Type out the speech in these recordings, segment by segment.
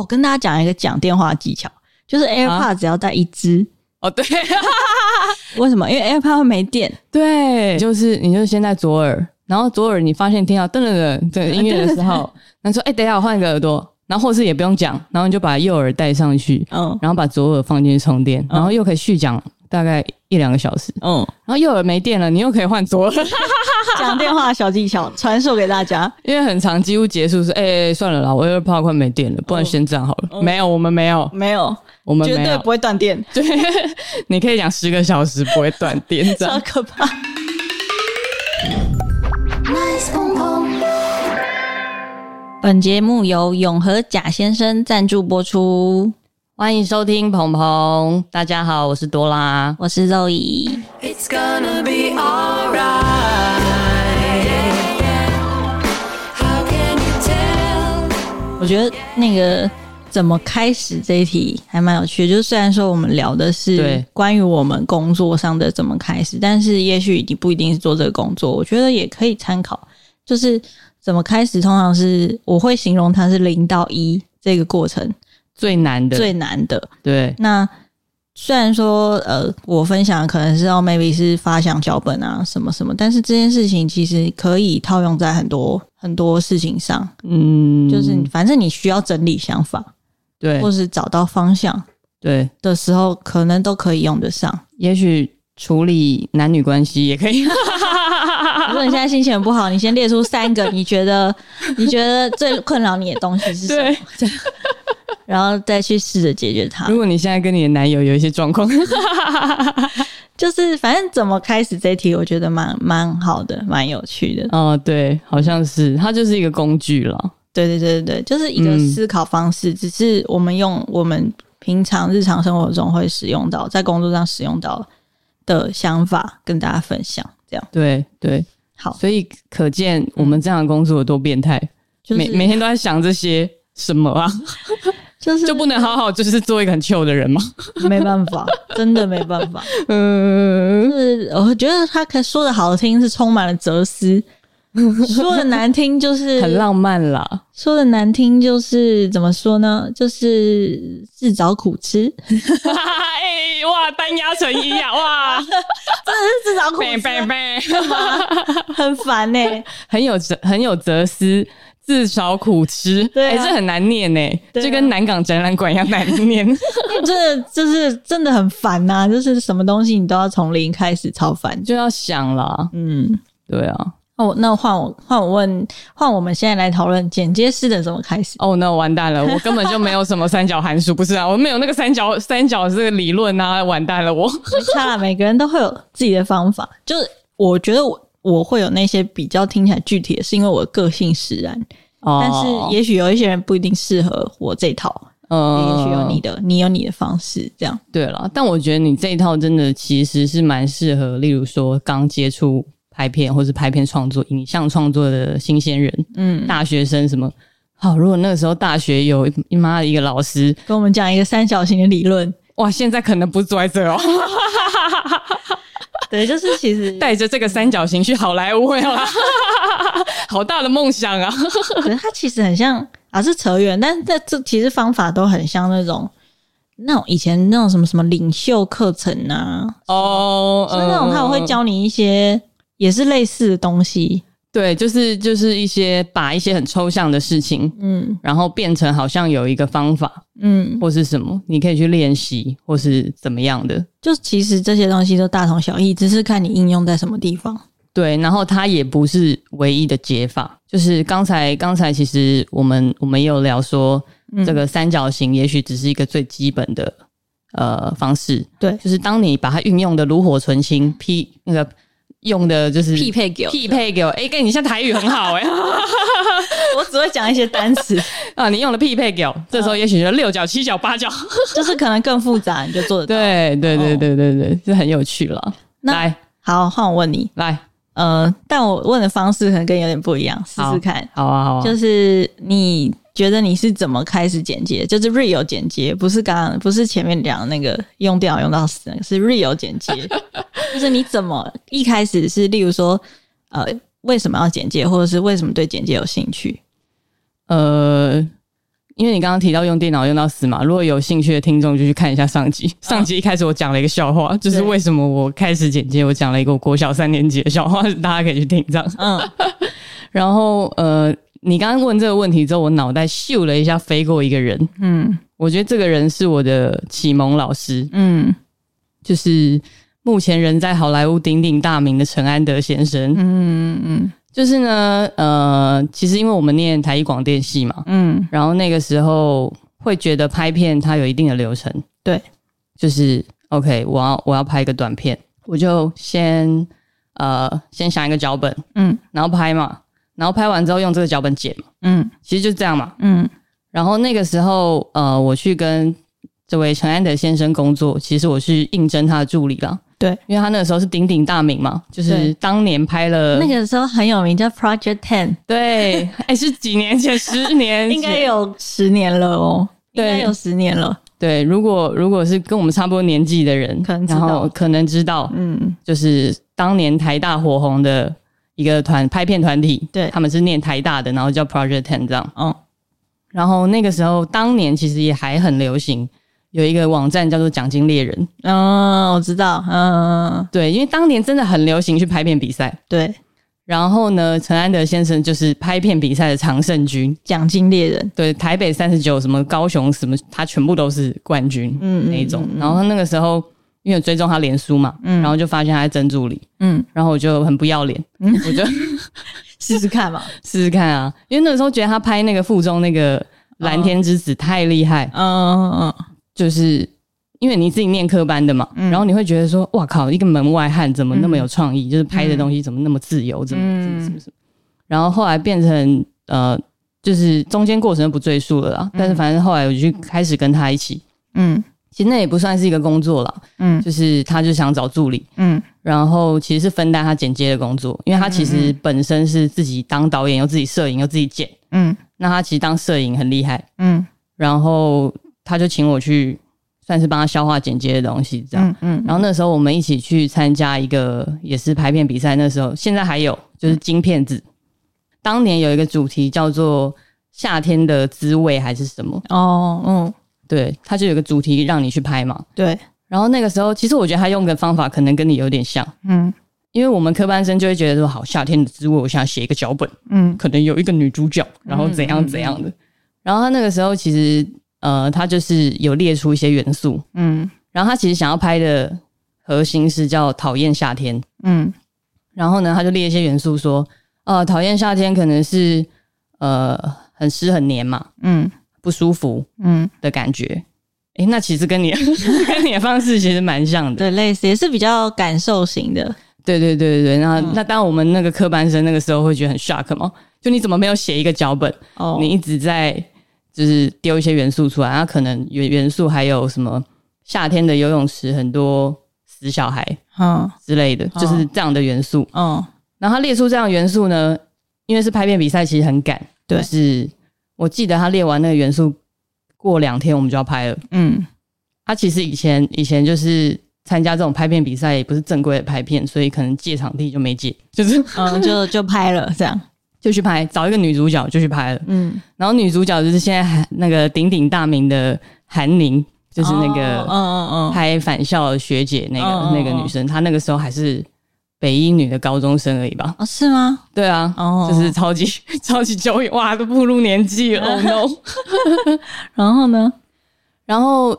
哦，跟大家讲一个讲电话技巧，就是 AirPod 只要带一只。啊、哦，对，为什么？因为 AirPod 会没电。对，就是你就先在左耳，然后左耳你发现听到噔噔噔这音乐的时候，然后说：“哎，等一下，我换一个耳朵。”然后或是也不用讲，然后你就把右耳戴上去，嗯，然后把左耳放进去充电，然后又可以续讲大概一两个小时，嗯，然后右耳没电了，你又可以换左。耳。讲电话小技巧传授给大家，因为很长，几乎结束是哎、欸，算了啦，我 AirPod 快没电了，不然先这样好了。嗯、没有，我们没有，没有，我们绝对不会断电。对，你可以讲十个小时不会断电，这样。超可怕。本节目由永和贾先生赞助播出，欢迎收听鹏鹏。大家好，我是多拉，我是肉姨。It's gonna be alright. How can you tell? 我觉得那个怎么开始这一题还蛮有趣的，就是虽然说我们聊的是关于我们工作上的怎么开始，但是也许你不一定是做这个工作，我觉得也可以参考，就是。怎么开始？通常是我会形容它是零到一这个过程最难的，最难的。对。那虽然说，呃，我分享的可能是要 maybe 是发想脚本啊，什么什么，但是这件事情其实可以套用在很多很多事情上。嗯，就是反正你需要整理想法，对，或是找到方向，对的时候，可能都可以用得上。也许处理男女关系也可以。如果你现在心情很不好，你先列出三个你觉得你觉得最困扰你的东西是什么？对，然后再去试着解决它。如果你现在跟你的男友有一些状况，就是反正怎么开始这一题，我觉得蛮蛮好的，蛮有趣的。哦，对，好像是它就是一个工具了。对对对对对，就是一个思考方式，嗯、只是我们用我们平常日常生活中会使用到，在工作上使用到的想法跟大家分享。这样对对。好，所以可见我们这样的工作有多变态，就是每每天都在想这些什么啊？就是就不能好好就是做一个很糗的人吗？没办法，真的没办法。嗯，就是我觉得他可说的好听是充满了哲思，说的难听就是很浪漫啦。说的难听就是怎么说呢？就是自找苦吃。单压成一呀！哇，真的是自找苦吃，很烦呢、欸，很有哲很有哲思，自找苦吃。对、啊，哎、欸，这很难念呢、欸，啊、就跟南港展览馆一样难念。真的就是真的很烦呐、啊，就是什么东西你都要从零开始，超烦，就要想了。嗯，对啊。哦，那换我换我问，换我们现在来讨论剪接师的怎么开始？哦，那完蛋了，我根本就没有什么三角函数，不是啊，我没有那个三角三角这个理论啊，完蛋了我，差，每个人都会有自己的方法，就是我觉得我我会有那些比较听起来具体的，是因为我的个性使然，哦、但是也许有一些人不一定适合我这套，嗯，也许有你的，你有你的方式，这样对了，但我觉得你这一套真的其实是蛮适合，例如说刚接触。拍片或是拍片创作、影像创作的新鲜人，嗯，大学生什么好？如果那个时候大学有一妈的一个老师跟我们讲一个三角形的理论，哇，现在可能不坐在这哦。对，就是其实带着这个三角形去好莱坞呀，好大的梦想啊！可是它其实很像啊，是扯远，但这这其实方法都很像那种那种以前那种什么什么领袖课程啊，哦，所以那种他们会教你一些。也是类似的东西，对，就是就是一些把一些很抽象的事情，嗯，然后变成好像有一个方法，嗯，或是什么，你可以去练习，或是怎么样的。就其实这些东西都大同小异，只是看你应用在什么地方。对，然后它也不是唯一的解法。就是刚才刚才其实我们我们也有聊说，嗯，这个三角形也许只是一个最基本的呃方式。对，就是当你把它运用的炉火纯青，P 那个。用的就是匹配给匹配给我，哎，跟你像台语很好哎，我只会讲一些单词 啊，你用了匹配给我，这时候也许就六角、七角、八角，就是可能更复杂，你就做得到。对对对对对对，就很有趣了。来，好，换我问你，来，呃，但我问的方式可能跟有点不一样，试试看。好啊，好啊，就是你。觉得你是怎么开始剪接？就是 real 剪接，不是刚刚不是前面讲的那个用电脑用到死，是 real 剪接。就是你怎么一开始是，例如说，呃，为什么要简介，或者是为什么对简介有兴趣？呃，因为你刚刚提到用电脑用到死嘛，如果有兴趣的听众就去看一下上集。上集一开始我讲了一个笑话，嗯、就是为什么我开始简介，我讲了一个我国小三年级的笑话，大家可以去听这样。嗯，然后呃，你刚刚问这个问题之后，我脑袋咻了一下飞过一个人。嗯，我觉得这个人是我的启蒙老师。嗯，就是目前人在好莱坞鼎鼎大名的陈安德先生。嗯嗯嗯。就是呢，呃，其实因为我们念台艺广电系嘛，嗯，然后那个时候会觉得拍片它有一定的流程，对，就是 OK，我要我要拍一个短片，我就先呃先想一个脚本，嗯，然后拍嘛，然后拍完之后用这个脚本剪嘛，嗯，其实就是这样嘛，嗯，然后那个时候呃我去跟这位陈安德先生工作，其实我是应征他的助理啦。对，因为他那个时候是鼎鼎大名嘛，就是当年拍了那个时候很有名，叫 Project Ten。对，哎，是几年前？十年？应该有十年了哦。对，应该有十年了。对，如果如果是跟我们差不多年纪的人，可能知道，可能知道，嗯，就是当年台大火红的一个团拍片团体，对，他们是念台大的，然后叫 Project Ten 这样。嗯，然后那个时候，当年其实也还很流行。有一个网站叫做奖金猎人，嗯，我知道，嗯，对，因为当年真的很流行去拍片比赛，对。然后呢，陈安德先生就是拍片比赛的常胜军，奖金猎人，对，台北三十九，什么高雄什么，他全部都是冠军，嗯，那一种。然后那个时候，因为追踪他脸书嘛，嗯，然后就发现他在真助理，嗯，然后我就很不要脸，嗯，我就 试试看嘛，试试看啊，因为那个时候觉得他拍那个附中那个蓝天之子太厉害，嗯嗯嗯。就是因为你自己念科班的嘛，嗯、然后你会觉得说，哇靠，一个门外汉怎么那么有创意？嗯、就是拍的东西怎么那么自由？怎么怎么怎么怎么？然后后来变成呃，就是中间过程就不赘述了啦。嗯、但是反正后来我就开始跟他一起，嗯，其实那也不算是一个工作了，嗯，就是他就想找助理，嗯，然后其实是分担他剪接的工作，因为他其实本身是自己当导演，又自己摄影，又自己剪，嗯，那他其实当摄影很厉害，嗯，然后。他就请我去，算是帮他消化剪接的东西，这样。嗯嗯。然后那时候我们一起去参加一个也是拍片比赛，那时候现在还有就是金片子，当年有一个主题叫做夏天的滋味还是什么？哦，嗯，对，他就有个主题让你去拍嘛。对。然后那个时候，其实我觉得他用的方法可能跟你有点像，嗯，因为我们科班生就会觉得说，好，夏天的滋味，我想写一个脚本，嗯，可能有一个女主角，然后怎样怎样的。然后他那个时候其实。呃，他就是有列出一些元素，嗯，然后他其实想要拍的核心是叫讨厌夏天，嗯，然后呢，他就列一些元素说，呃，讨厌夏天可能是呃很湿很黏嘛，嗯，不舒服，嗯。的感觉，诶、嗯，那其实跟你 跟你的方式其实蛮像的，对，类似也是比较感受型的，对对对对对，那、嗯、那当我们那个科班生那个时候会觉得很 shock 吗？就你怎么没有写一个脚本？哦，你一直在。就是丢一些元素出来，然后可能元元素还有什么夏天的游泳池很多死小孩，嗯之类的，嗯、就是这样的元素。嗯，然后他列出这样的元素呢，因为是拍片比赛，其实很赶。对，就是我记得他列完那个元素，过两天我们就要拍了。嗯，他其实以前以前就是参加这种拍片比赛，也不是正规的拍片，所以可能借场地就没借，就是嗯就就拍了这样。就去拍，找一个女主角就去拍了。嗯，然后女主角就是现在还那个鼎鼎大名的韩宁，就是那个嗯嗯嗯拍返校的学姐那个、那个女生，她那个时候还是北一女的高中生而已吧？哦，是吗？对啊，哦，就是超级 超级久远，哇，都步入年纪了，Oh no！然后呢？然后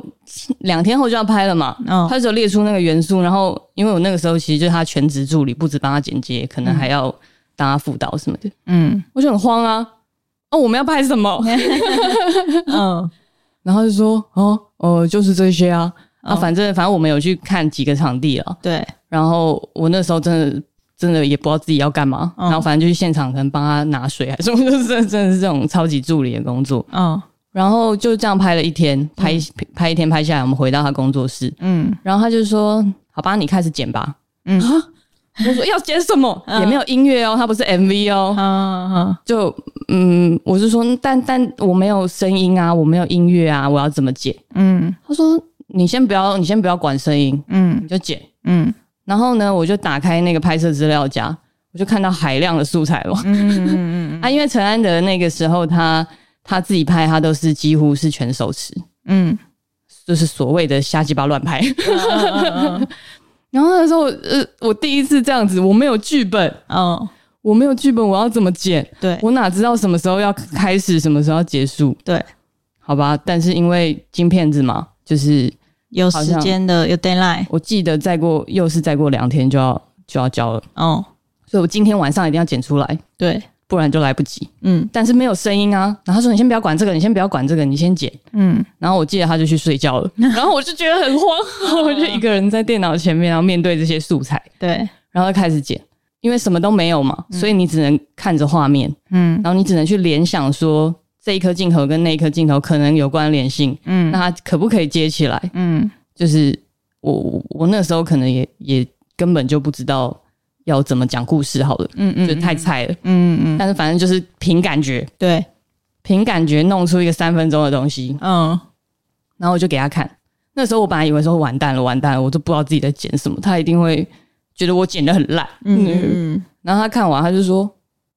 两天后就要拍了嘛，哦，他就列出那个元素，然后因为我那个时候其实就是他全职助理，不止帮他剪接，可能还要、嗯。帮他辅导什么的，嗯，我就很慌啊，哦，我们要拍什么？嗯，然后就说，哦，呃，就是这些啊，啊，反正反正我们有去看几个场地了，对，然后我那时候真的真的也不知道自己要干嘛，然后反正就去现场可能帮他拿水还是什么，就是真的真的是这种超级助理的工作，嗯，然后就这样拍了一天，拍拍一天拍下来，我们回到他工作室，嗯，然后他就说，好吧，你开始剪吧，嗯。我说要剪什么？也没有音乐哦，它不是 MV 哦。嗯嗯，就嗯，我是说，但但我没有声音啊，我没有音乐啊，我要怎么剪？嗯，他说你先不要，你先不要管声音，嗯，你就剪，嗯。然后呢，我就打开那个拍摄资料夹，我就看到海量的素材了。嗯嗯嗯嗯。啊，因为陈安德那个时候他他自己拍，他都是几乎是全手持，嗯，就是所谓的瞎鸡巴乱拍。然后那时候，呃，我第一次这样子，我没有剧本，嗯，我没有剧本，我要怎么剪？对，我哪知道什么时候要开始，什么时候要结束？对，好吧。但是因为金片子嘛，就是有时间的，有 deadline。我记得再过又是再过两天就要就要交了，哦，所以我今天晚上一定要剪出来。对。不然就来不及。嗯，但是没有声音啊。然后他说：“你先不要管这个，你先不要管这个，你先剪。”嗯，然后我记得他就去睡觉了。然后我就觉得很慌，我就一个人在电脑前面，然后面对这些素材。对，然后就开始剪，因为什么都没有嘛，所以你只能看着画面。嗯，然后你只能去联想说这一颗镜头跟那一颗镜头可能有关联性。嗯，那它可不可以接起来？嗯，就是我我那时候可能也也根本就不知道。要怎么讲故事？好了，嗯嗯，就太菜了，嗯嗯嗯。但是反正就是凭感觉，对，凭感觉弄出一个三分钟的东西，嗯。然后我就给他看。那时候我本来以为说完蛋了，完蛋了，我都不知道自己在剪什么。他一定会觉得我剪的很烂，嗯嗯。然后他看完，他就说：“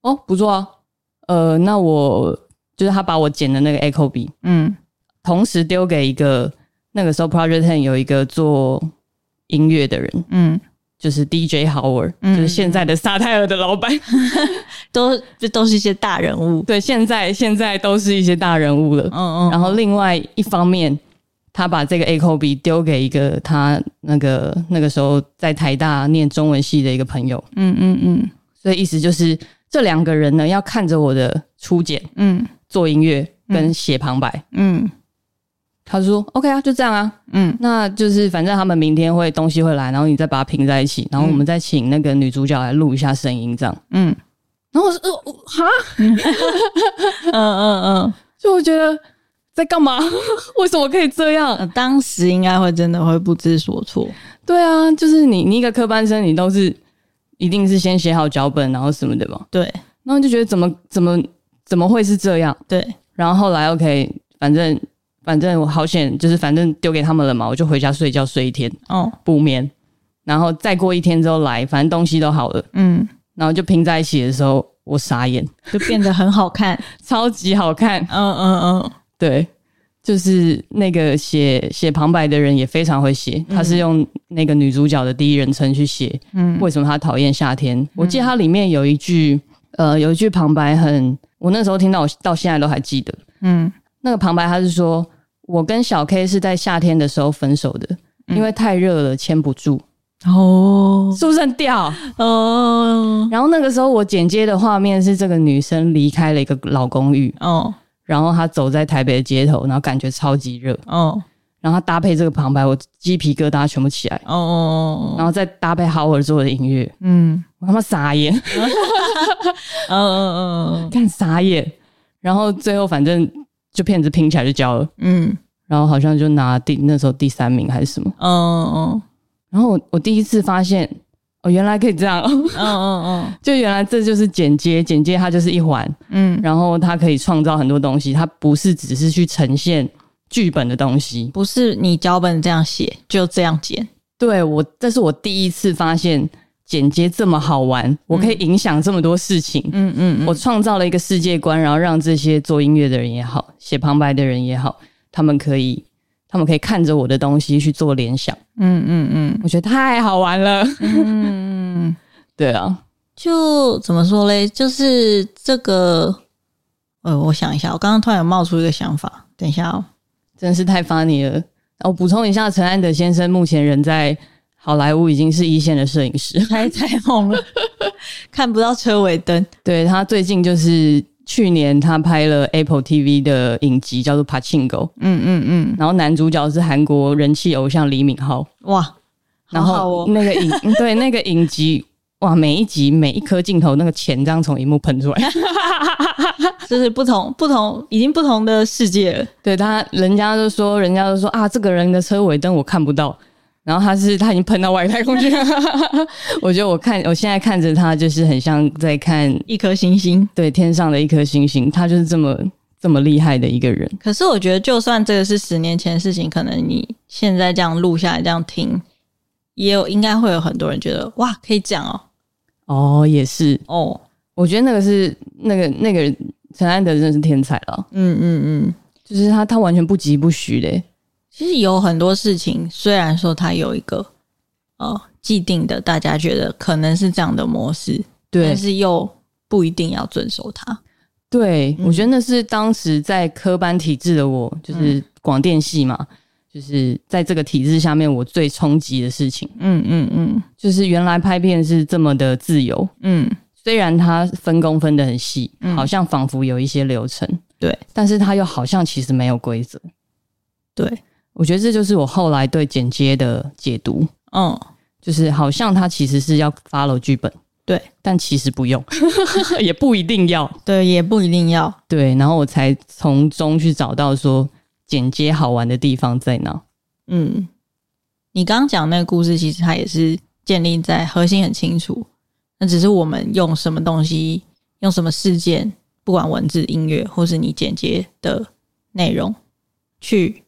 哦，不错啊，呃，那我就是他把我剪的那个 Echo 笔，嗯，同时丢给一个那个时候 Project Ten 有一个做音乐的人，嗯。”就是 DJ Howard，嗯，就是现在的萨泰尔的老板，都这都是一些大人物。对，现在现在都是一些大人物了。嗯嗯。然后另外一方面，他把这个 Echo 笔丢给一个他那个那个时候在台大念中文系的一个朋友。嗯嗯嗯。所以意思就是这两个人呢，要看着我的初剪，嗯，做音乐跟写旁白，嗯。他就说：“OK 啊，就这样啊，嗯，那就是反正他们明天会东西会来，然后你再把它拼在一起，然后我们再请那个女主角来录一下声音，这样，嗯，然后我说，呃，哈，嗯嗯嗯，就我觉得在干嘛？为什么可以这样？当时应该会真的会不知所措。对啊，就是你你一个科班生，你都是一定是先写好脚本，然后什么的吧，对，然后就觉得怎么怎么怎么会是这样？对，然后后来 OK，反正。”反正我好险，就是反正丢给他们了嘛，我就回家睡觉睡一天，哦，补眠，然后再过一天之后来，反正东西都好了，嗯，然后就拼在一起的时候，我傻眼，就变得很好看，超级好看，嗯嗯嗯，对，就是那个写写旁白的人也非常会写，他是用那个女主角的第一人称去写，嗯，为什么他讨厌夏天？嗯，我记得他里面有一句，呃，有一句旁白很，我那时候听到，我到现在都还记得，嗯，那个旁白他是说。我跟小 K 是在夏天的时候分手的，因为太热了，牵不住。哦，是不是很屌？哦，然后那个时候我剪接的画面是这个女生离开了一个老公寓，哦，然后她走在台北的街头，然后感觉超级热，哦，然后她搭配这个旁白，我鸡皮疙瘩全部起来，哦哦哦，然后再搭配 Howard 做的音乐，嗯，我他妈傻眼，嗯嗯嗯，看傻眼，然后最后反正。就片子拼起来就交了，嗯，然后好像就拿第那时候第三名还是什么，嗯然后我我第一次发现，哦，原来可以这样，嗯嗯嗯，就原来这就是剪接，剪接它就是一环，嗯，然后它可以创造很多东西，它不是只是去呈现剧本的东西，不是你脚本这样写就这样剪，对，我这是我第一次发现。剪接这么好玩，我可以影响这么多事情。嗯嗯，嗯，我创造了一个世界观，然后让这些做音乐的人也好，写旁白的人也好，他们可以，他们可以看着我的东西去做联想。嗯嗯嗯，我觉得太好玩了。嗯嗯，对啊，就怎么说嘞？就是这个，呃，我想一下，我刚刚突然有冒出一个想法，等一下哦，真是太 funny 了。我补充一下，陈安德先生目前人在。好莱坞已经是一线的摄影师，太太红了，看不到车尾灯。对，他最近就是去年他拍了 Apple TV 的影集，叫做《Pachinko》。嗯嗯嗯。然后男主角是韩国人气偶像李敏镐。哇，然后那个影 对那个影集哇，每一集每一颗镜头那个钱这样从荧幕喷出来，就是不同不同已经不同的世界了。对他，人家都说，人家都说啊，这个人的车尾灯我看不到。然后他是他已经喷到外太空去了，我觉得我看我现在看着他就是很像在看一颗星星，对，天上的一颗星星，他就是这么这么厉害的一个人。可是我觉得，就算这个是十年前的事情，可能你现在这样录下来这样听，也有应该会有很多人觉得哇，可以讲哦，哦，也是哦，我觉得那个是那个那个陈安德真的是天才了。嗯嗯嗯，就是他，他完全不疾不徐的。其实有很多事情，虽然说它有一个呃既定的，大家觉得可能是这样的模式，对，但是又不一定要遵守它。对，嗯、我觉得那是当时在科班体制的我，就是广电系嘛，嗯、就是在这个体制下面，我最冲击的事情。嗯嗯嗯，就是原来拍片是这么的自由。嗯，虽然它分工分得很细，嗯、好像仿佛有一些流程。对，但是它又好像其实没有规则。对，我觉得这就是我后来对剪接的解读。嗯，就是好像它其实是要 follow 剧本。对，但其实不用，也不一定要。对，也不一定要。对，然后我才从中去找到说剪接好玩的地方在哪。嗯，你刚刚讲那个故事，其实它也是建立在核心很清楚，那只是我们用什么东西，用什么事件，不管文字、音乐，或是你剪接的内容，去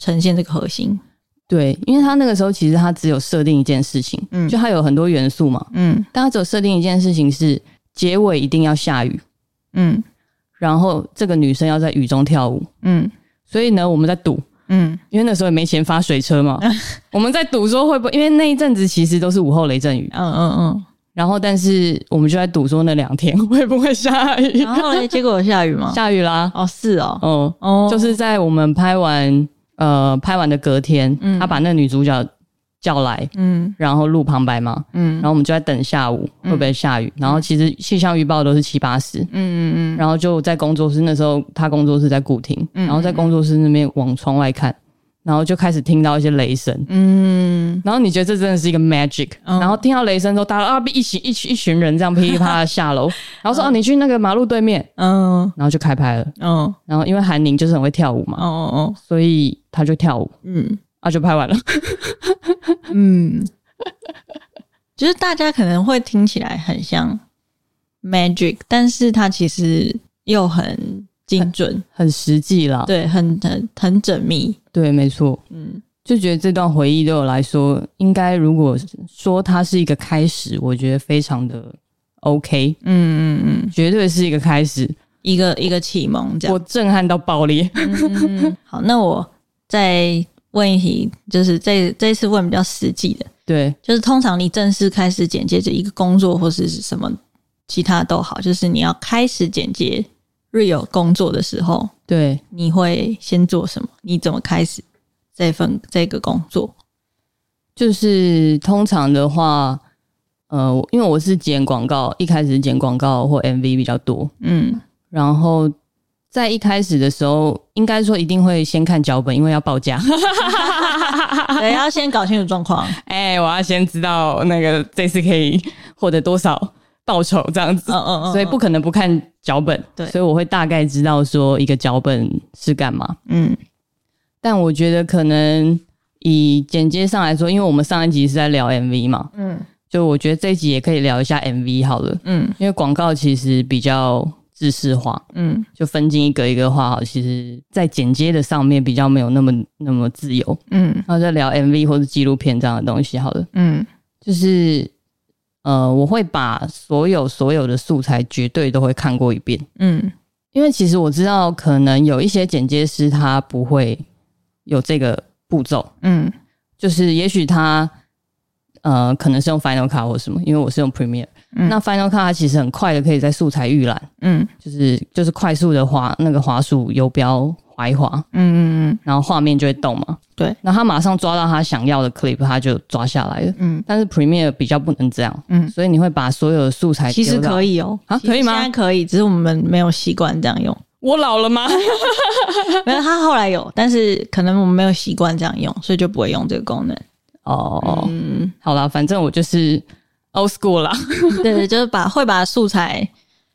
呈现这个核心。对，因为他那个时候其实他只有设定一件事情，嗯，就他有很多元素嘛，嗯，但他只有设定一件事情是结尾一定要下雨，嗯，然后这个女生要在雨中跳舞，嗯，所以呢，我们在赌，嗯，因为那时候也没钱发水车嘛，我们在赌说会不会，因为那一阵子其实都是午后雷阵雨，嗯嗯嗯，然后但是我们就在赌说那两天会不会下雨，然后呢，结果有下雨吗？下雨啦，哦，是哦，哦哦，就是在我们拍完。呃，拍完的隔天，嗯、他把那女主角叫来，嗯，然后录旁白嘛，嗯，然后我们就在等下午会不会下雨，嗯、然后其实气象预报都是七八十，嗯嗯嗯，然后就在工作室，那时候他工作室在古亭，嗯，然后在工作室那边往窗外看，然后就开始听到一些雷声，嗯，然后你觉得这真的是一个 magic，、嗯、然后听到雷声之后，大家啊，一起一群一群人这样噼里啪啦下楼，然后说啊，你去那个马路对面，嗯，然后就开拍了，嗯，然后因为韩宁就是很会跳舞嘛，哦哦哦，所以。他就跳舞，嗯，啊，就拍完了，嗯，就是大家可能会听起来很像 magic，但是它其实又很精准、很，很实际啦，对，很很很缜密，对，没错，嗯，就觉得这段回忆对我来说，应该如果说它是一个开始，我觉得非常的 OK，嗯嗯嗯，绝对是一个开始，一个一个启蒙，这样，我震撼到爆裂，嗯，好，那我。再问一题，就是这这次问比较实际的，对，就是通常你正式开始剪接这一个工作或是什么其他都好，就是你要开始剪接 real 工作的时候，对，你会先做什么？你怎么开始这份这个工作？就是通常的话，呃，因为我是剪广告，一开始剪广告或 MV 比较多，嗯，然后。在一开始的时候，应该说一定会先看脚本，因为要报价，对，要先搞清楚状况。哎、欸，我要先知道那个这次可以获得多少报酬，这样子。嗯嗯嗯。所以不可能不看脚本。对。所以我会大概知道说一个脚本是干嘛。嗯。但我觉得可能以剪接上来说，因为我们上一集是在聊 MV 嘛。嗯。就我觉得这一集也可以聊一下 MV 好了。嗯。因为广告其实比较。制式化，嗯，就分镜一格一个画好，其实，在剪接的上面比较没有那么那么自由，嗯，然后再聊 MV 或者纪录片这样的东西，好了，嗯，就是，呃，我会把所有所有的素材绝对都会看过一遍，嗯，因为其实我知道，可能有一些剪接师他不会有这个步骤，嗯，就是也许他。呃，可能是用 Final Cut 或什么，因为我是用 Premiere。嗯，那 Final Cut 它其实很快的，可以在素材预览，嗯，就是就是快速的滑那个滑鼠游标滑一滑，嗯嗯嗯，然后画面就会动嘛。对，那他马上抓到他想要的 clip，他就抓下来了。嗯，但是 Premiere 比较不能这样，嗯，所以你会把所有的素材其实可以哦，啊，可以吗？现在可以，只是我们没有习惯这样用。我老了吗？没有，他后来有，但是可能我们没有习惯这样用，所以就不会用这个功能。哦，嗯，好啦，反正我就是 old school 啦。对对，就是把会把素材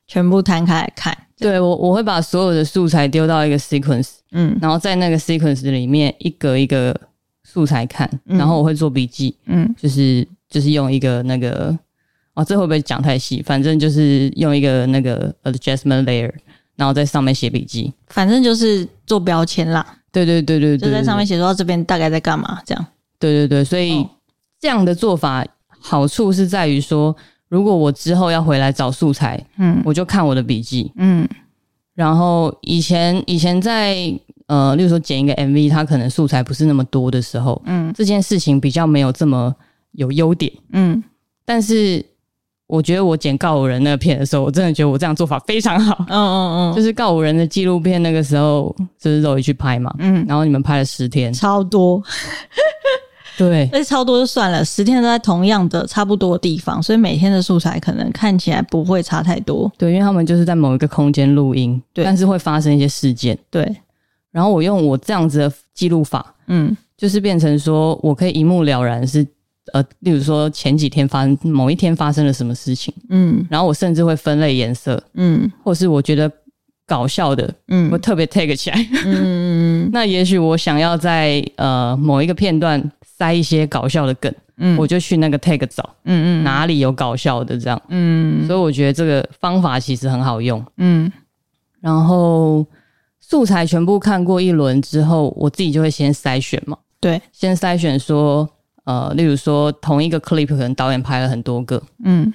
全部摊开来看。对，我我会把所有的素材丢到一个 sequence，嗯，然后在那个 sequence 里面一格一个素材看，嗯、然后我会做笔记，嗯，就是就是用一个那个，哦，这会不会讲太细？反正就是用一个那个 adjustment layer，然后在上面写笔记。反正就是做标签啦。对对对对对，就在上面写说这边大概在干嘛这样。对对对，所以这样的做法好处是在于说，如果我之后要回来找素材，嗯，我就看我的笔记，嗯，然后以前以前在呃，例如说剪一个 MV，它可能素材不是那么多的时候，嗯，这件事情比较没有这么有优点，嗯，但是。我觉得我剪告五人那个片的时候，我真的觉得我这样做法非常好。嗯嗯嗯，就是告五人的纪录片，那个时候就是肉一去拍嘛。嗯，然后你们拍了十天，超多。对，而且超多就算了，十天都在同样的差不多的地方，所以每天的素材可能看起来不会差太多。对，因为他们就是在某一个空间录音，对，但是会发生一些事件。对，然后我用我这样子的记录法，嗯，就是变成说我可以一目了然是。呃，例如说前几天发生某一天发生了什么事情，嗯，然后我甚至会分类颜色，嗯，或是我觉得搞笑的，嗯，我特别 take 起来，嗯，那也许我想要在呃某一个片段塞一些搞笑的梗，嗯，我就去那个 take 找，嗯嗯，哪里有搞笑的这样，嗯，所以我觉得这个方法其实很好用，嗯，然后素材全部看过一轮之后，我自己就会先筛选嘛，对，先筛选说。呃，例如说同一个 clip 可能导演拍了很多个，嗯，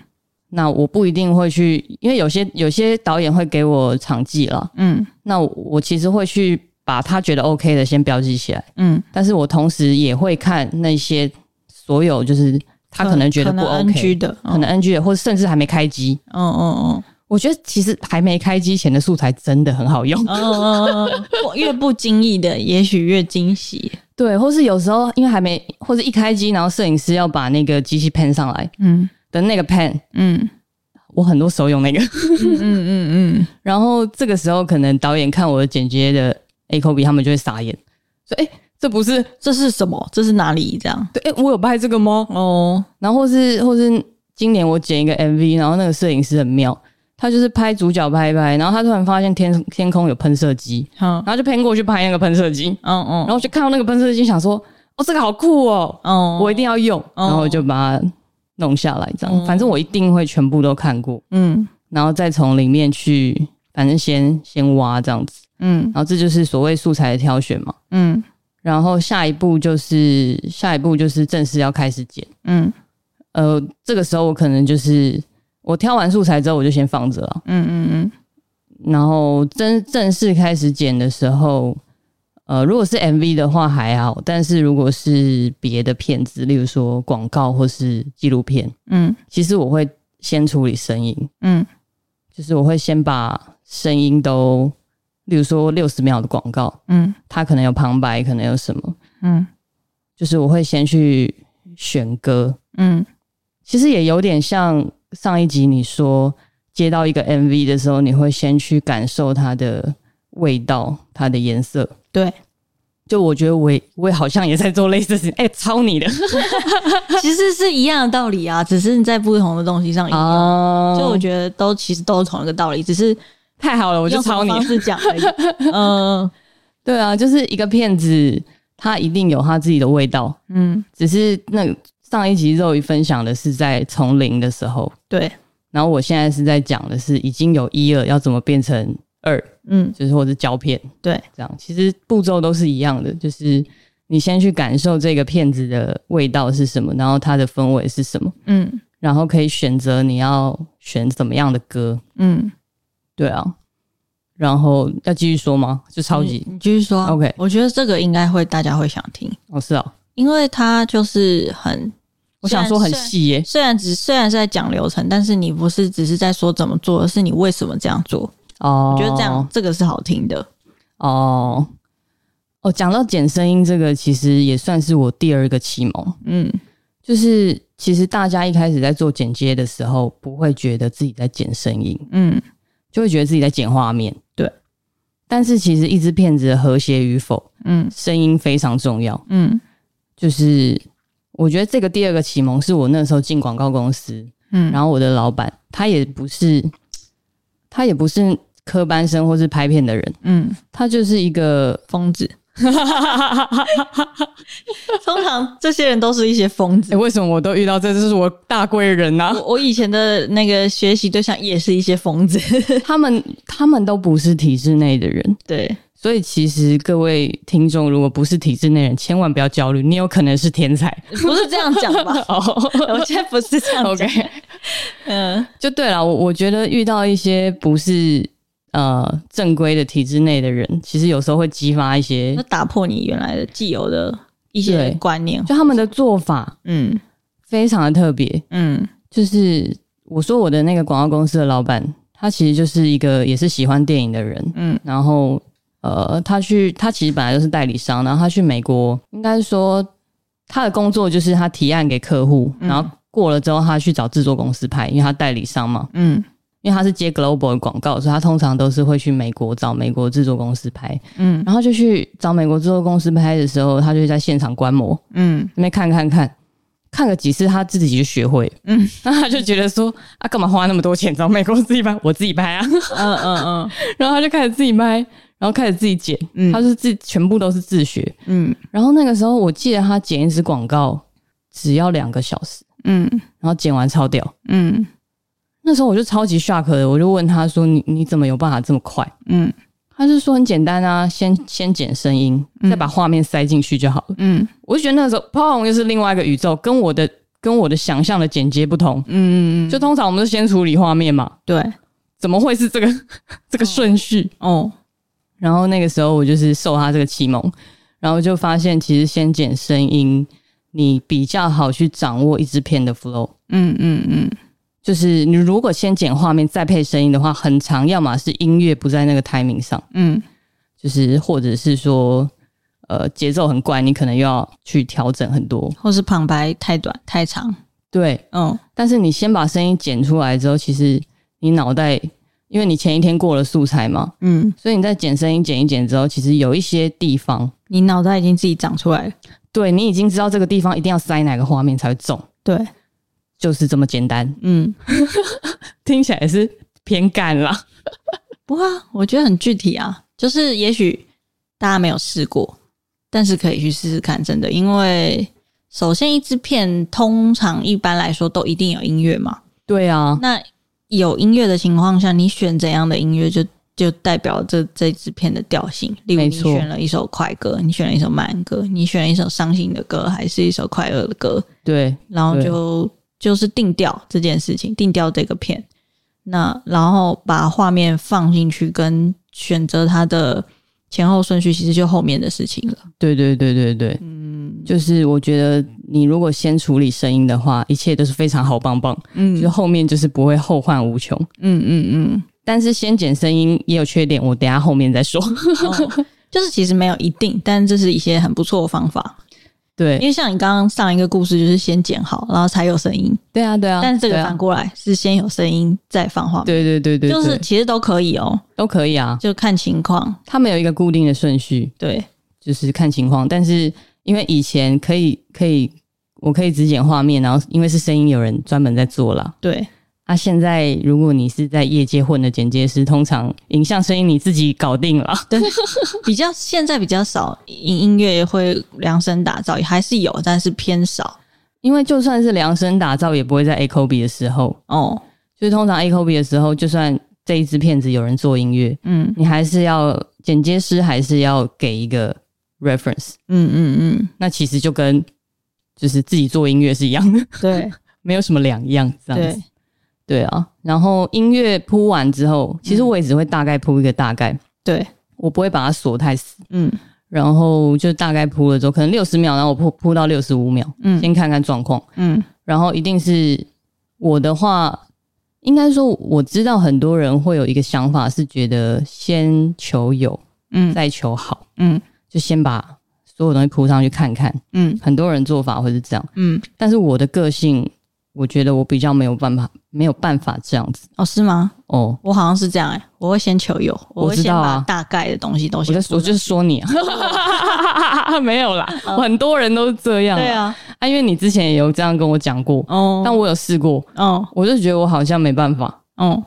那我不一定会去，因为有些有些导演会给我场记了，嗯，那我，我其实会去把他觉得 OK 的先标记起来，嗯，但是我同时也会看那些所有就是他可能觉得不 OK 的，可能 NG 的，或者甚至还没开机，嗯嗯嗯，我觉得其实还没开机前的素材真的很好用，嗯嗯嗯，越不经意的，也许越惊喜。对，或是有时候因为还没，或者一开机，然后摄影师要把那个机器 pan 上来，嗯，的那个 pan，嗯，我很多时候用那个，嗯嗯嗯嗯，然后这个时候可能导演看我的剪接的 A Kobe，他们就会傻眼，说，哎，这不是，这是什么？这是哪里？这样，对，哎，我有拍这个吗？哦，然后或是或是今年我剪一个 MV，然后那个摄影师很妙。他就是拍主角拍一拍，然后他突然发现天天空有喷射机，嗯，然后就偏过去拍那个喷射机，嗯嗯，然后就看到那个喷射机，想说，哦，这个好酷哦，嗯，我一定要用，然后就把它弄下来，这样，反正我一定会全部都看过，嗯，然后再从里面去，反正先先挖这样子，嗯，然后这就是所谓素材的挑选嘛，嗯，然后下一步就是下一步就是正式要开始剪，嗯，呃，这个时候我可能就是。我挑完素材之后，我就先放着了。嗯嗯嗯。然后正正式开始剪的时候，呃，如果是 MV 的话还好，但是如果是别的片子，例如说广告或是纪录片，嗯，其实我会先处理声音。嗯，就是我会先把声音都，例如说六十秒的广告，嗯，它可能有旁白，可能有什么，嗯，就是我会先去选歌。嗯，其实也有点像。上一集你说接到一个 MV 的时候，你会先去感受它的味道、它的颜色。对，就我觉得我也我也好像也在做类似的事情，哎、欸，抄你的，其实是一样的道理啊，只是你在不同的东西上一样。哦、就我觉得都其实都是同一个道理，只是太好了，我就抄你是讲而已。嗯，对啊，就是一个骗子，他一定有他自己的味道。嗯，只是那。上一集肉鱼分享的是在从零的时候，对，然后我现在是在讲的是已经有一二，要怎么变成二，嗯，就是或者胶片，对，这样其实步骤都是一样的，就是你先去感受这个片子的味道是什么，然后它的氛围是什么，嗯，然后可以选择你要选怎么样的歌，嗯，对啊，然后要继续说吗？就超级，你继续说，OK，我觉得这个应该会大家会想听，哦，是哦，因为它就是很。我想说很细耶，虽然只虽然是在讲流程，但是你不是只是在说怎么做，而是你为什么这样做哦。我觉得这样这个是好听的哦哦。讲到剪声音这个，其实也算是我第二个启蒙。嗯，就是其实大家一开始在做剪接的时候，不会觉得自己在剪声音，嗯，就会觉得自己在剪画面。对，但是其实一支片子的和谐与否，嗯，声音非常重要。嗯，就是。我觉得这个第二个启蒙是我那时候进广告公司，嗯，然后我的老板他也不是，他也不是科班生或是拍片的人，嗯，他就是一个疯子。通常这些人都是一些疯子。欸，为什么我都遇到这？这是我大贵人呐，啊！我以前的那个学习对象也是一些疯子，他们他们都不是体制内的人，对。所以其实各位听众，如果不是体制内人，千万不要焦虑，你有可能是天才，不是这样讲吧？哦，我觉得不是这样讲。OK，嗯，就对了。我我觉得遇到一些不是呃正规的体制内的人，其实有时候会激发一些，打破你原来的既有的一些观念，就他们的做法，嗯，非常的特别，嗯，就是我说我的那个广告公司的老板，他其实就是一个也是喜欢电影的人，嗯，然后呃，他去他其实本来就是代理商，然后他去美国，应该说他的工作就是他提案给客户，然后过了之后他去找制作公司拍，因为他代理商嘛，嗯。因为他是接 global 的广告，所以他通常都是会去美国找美国制作公司拍，嗯，然后就去找美国制作公司拍的时候，他就在现场观摩，嗯，那边看看看，看了几次，他自己就学会，嗯，那他就觉得说，啊，干嘛花那么多钱找美国自己拍，我自己拍啊，嗯嗯嗯，然后他就开始自己拍，然后开始自己剪，嗯，他是自全部都是自学，嗯，然后那个时候我记得他剪一支广告只要两个小时，嗯，然后剪完超屌，嗯。那时候我就超级 shock 的，我就问他说：“你你怎么有办法这么快？”嗯，他是说很简单啊，先先剪声音，再把画面塞进去就好了。嗯，我就觉得那个时候砰，又是另外一个宇宙，跟我的跟我的想象的剪接不同。嗯嗯嗯，就通常我们是先处理画面嘛，对，怎么会是这个这个顺序？哦，然后那个时候我就是受他这个启蒙，然后就发现其实先剪声音，你比较好去掌握一支片的 flow。嗯嗯嗯。就是你如果先剪画面再配声音的话，很长，要么是音乐不在那个 timing 上，嗯，就是或者是说，呃，节奏很怪，你可能又要去调整很多，或是旁白太短太长，对，嗯。但是你先把声音剪出来之后，其实你脑袋，因为你前一天过了素材嘛，嗯，所以你在剪声音剪一剪之后，其实有一些地方你脑袋已经自己长出来了，对，你已经知道这个地方一定要塞哪个画面才会中，对。就是这么简单，嗯，听起来是偏干啦。不啊我觉得很具体啊，就是也许大家没有试过，但是可以去试试看，真的。因为首先一支片通常一般来说都一定有音乐嘛，对啊。那有音乐的情况下，你选怎样的音乐就就代表这这支片的调性。例如你选了一首快歌，你选了一首慢歌，你选了一首伤心的歌，还是一首快乐的歌？对，然后就。就是定调这件事情，定调这个片，那然后把画面放进去，跟选择它的前后顺序，其实就后面的事情了。对对对对对，嗯，就是我觉得你如果先处理声音的话，一切都是非常好棒棒，嗯，就后面就是不会后患无穷，嗯嗯嗯。但是先剪声音也有缺点，我等下后面再说。哦，就是其实没有一定，但这是一些很不错的方法。对，因为像你刚刚上一个故事，就是先剪好，然后才有声音。对啊，对啊。但是这个反过来是先有声音再放画面。对对对对，就是其实都可以哦，都可以啊，就看情况。他们有一个固定的顺序，对，就是看情况。但是因为以前可以可以，我可以只剪画面，然后因为是声音，有人专门在做啦。对。那、啊、现在，如果你是在业界混的剪接师，通常影像声音你自己搞定了。对，比较现在比较少音音乐会量身打造，也还是有，但是偏少。因为就算是量身打造，也不会在 ACOBE 的时候哦。就是通常 ACOBE 的时候，就算这一支片子有人做音乐，嗯，你还是要剪接师还是要给一个 reference。嗯嗯嗯。那其实就跟就是自己做音乐是一样的，对，没有什么两样，这样子。对啊，然后音乐铺完之后，其实我也只会大概铺一个大概，对，我不会把它锁太死，嗯，然后就大概铺了之后，可能六十秒，然后我铺铺到六十五秒，嗯，先看看状况，嗯，然后一定是我的话，应该说我知道很多人会有一个想法，是觉得先求有，嗯，再求好，嗯，就先把所有东西铺上去看看，嗯，很多人做法会是这样，嗯，但是我的个性。我觉得我比较没有办法，没有办法这样子。哦？是吗？哦，我好像是这样哎、欸，我会先求有，我会先把大概的东西都先。我我就是说你啊，没有啦，哦、很多人都是这样。对啊，啊，因为你之前也有这样跟我讲过哦，但我有试过。哦，我就觉得我好像没办法。哦，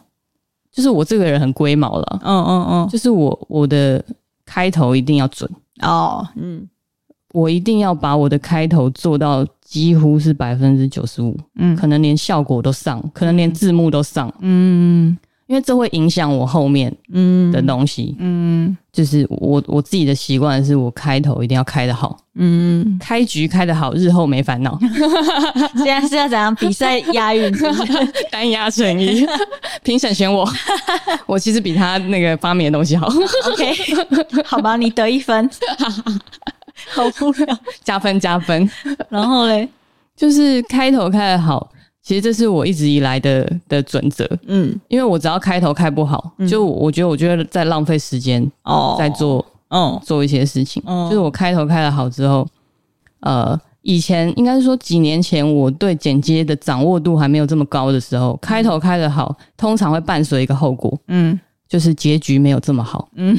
就是我这个人很龟毛了，嗯嗯嗯，就是我我的开头一定要准。哦，嗯，我一定要把我的开头做到。几乎是百分之九十五，嗯，可能连效果都上，可能连字幕都上，嗯，因为这会影响我后面嗯。的东西，嗯，嗯就是我我自己的习惯是我开头一定要开得好，嗯，开局开得好，日后没烦恼。现在是要怎样比赛押韵，单押成一，评审选我，我其实比他那个发明的东西好。OK，好吧，你得一分，好无聊，加 分加分。然后嘞，就是开头开的好。其实这是我一直以来的的准则，嗯，因为我只要开头开不好，嗯、就我觉得我觉得在浪费时间哦，在做哦做一些事情，嗯，就是我开头开的好之后，呃，以前应该是说几年前我对剪接的掌握度还没有这么高的时候，开头开的好，通常会伴随一个后果，嗯，就是结局没有这么好，嗯，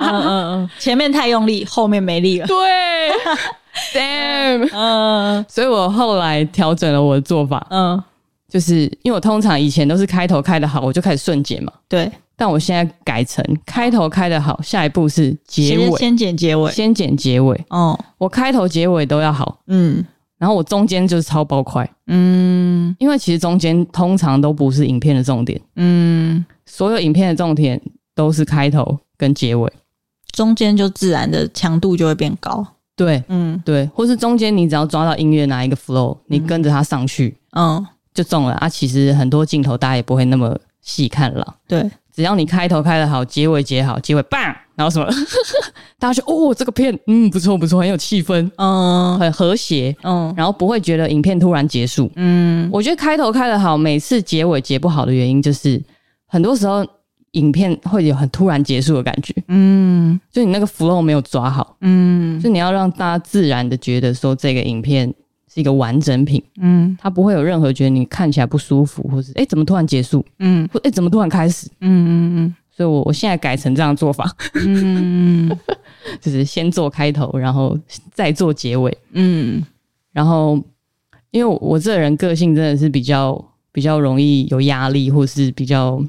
嗯嗯嗯，前面太用力，后面没力了，对。Damn，嗯，所以我后来调整了我的做法，嗯，就是因为我通常以前都是开头开的好，我就开始顺剪嘛，对，但我现在改成开头开的好，下一步是结尾，先剪结尾，先剪结尾，哦，我开头结尾都要好，嗯，然后我中间就是超爆快，嗯，因为其实中间通常都不是影片的重点，嗯，所有影片的重点都是开头跟结尾，中间就自然的强度就会变高。对，嗯，对，或是中间你只要抓到音乐哪一个 flow，你跟着它上去，嗯，就中了。啊。其实很多镜头大家也不会那么细看了，对，只要你开头开得好，结尾结好，结尾棒，然后什么，大家就哦，这个片，嗯，不错不错，很有气氛，嗯，很和谐，嗯，然后不会觉得影片突然结束，嗯，我觉得开头开的好，每次结尾结不好的原因就是很多时候。影片会有很突然结束的感觉，嗯，就你那个 flow 没有抓好，嗯，就你要让大家自然的觉得说这个影片是一个完整品，嗯，它不会有任何觉得你看起来不舒服，或是诶怎么突然结束，嗯，或诶怎么突然开始，嗯嗯嗯，所以我我现在改成这样做法，嗯，就是先做开头，然后再做结尾，嗯，然后因为我，我这个人个性真的是比较比较容易有压力，或是比较。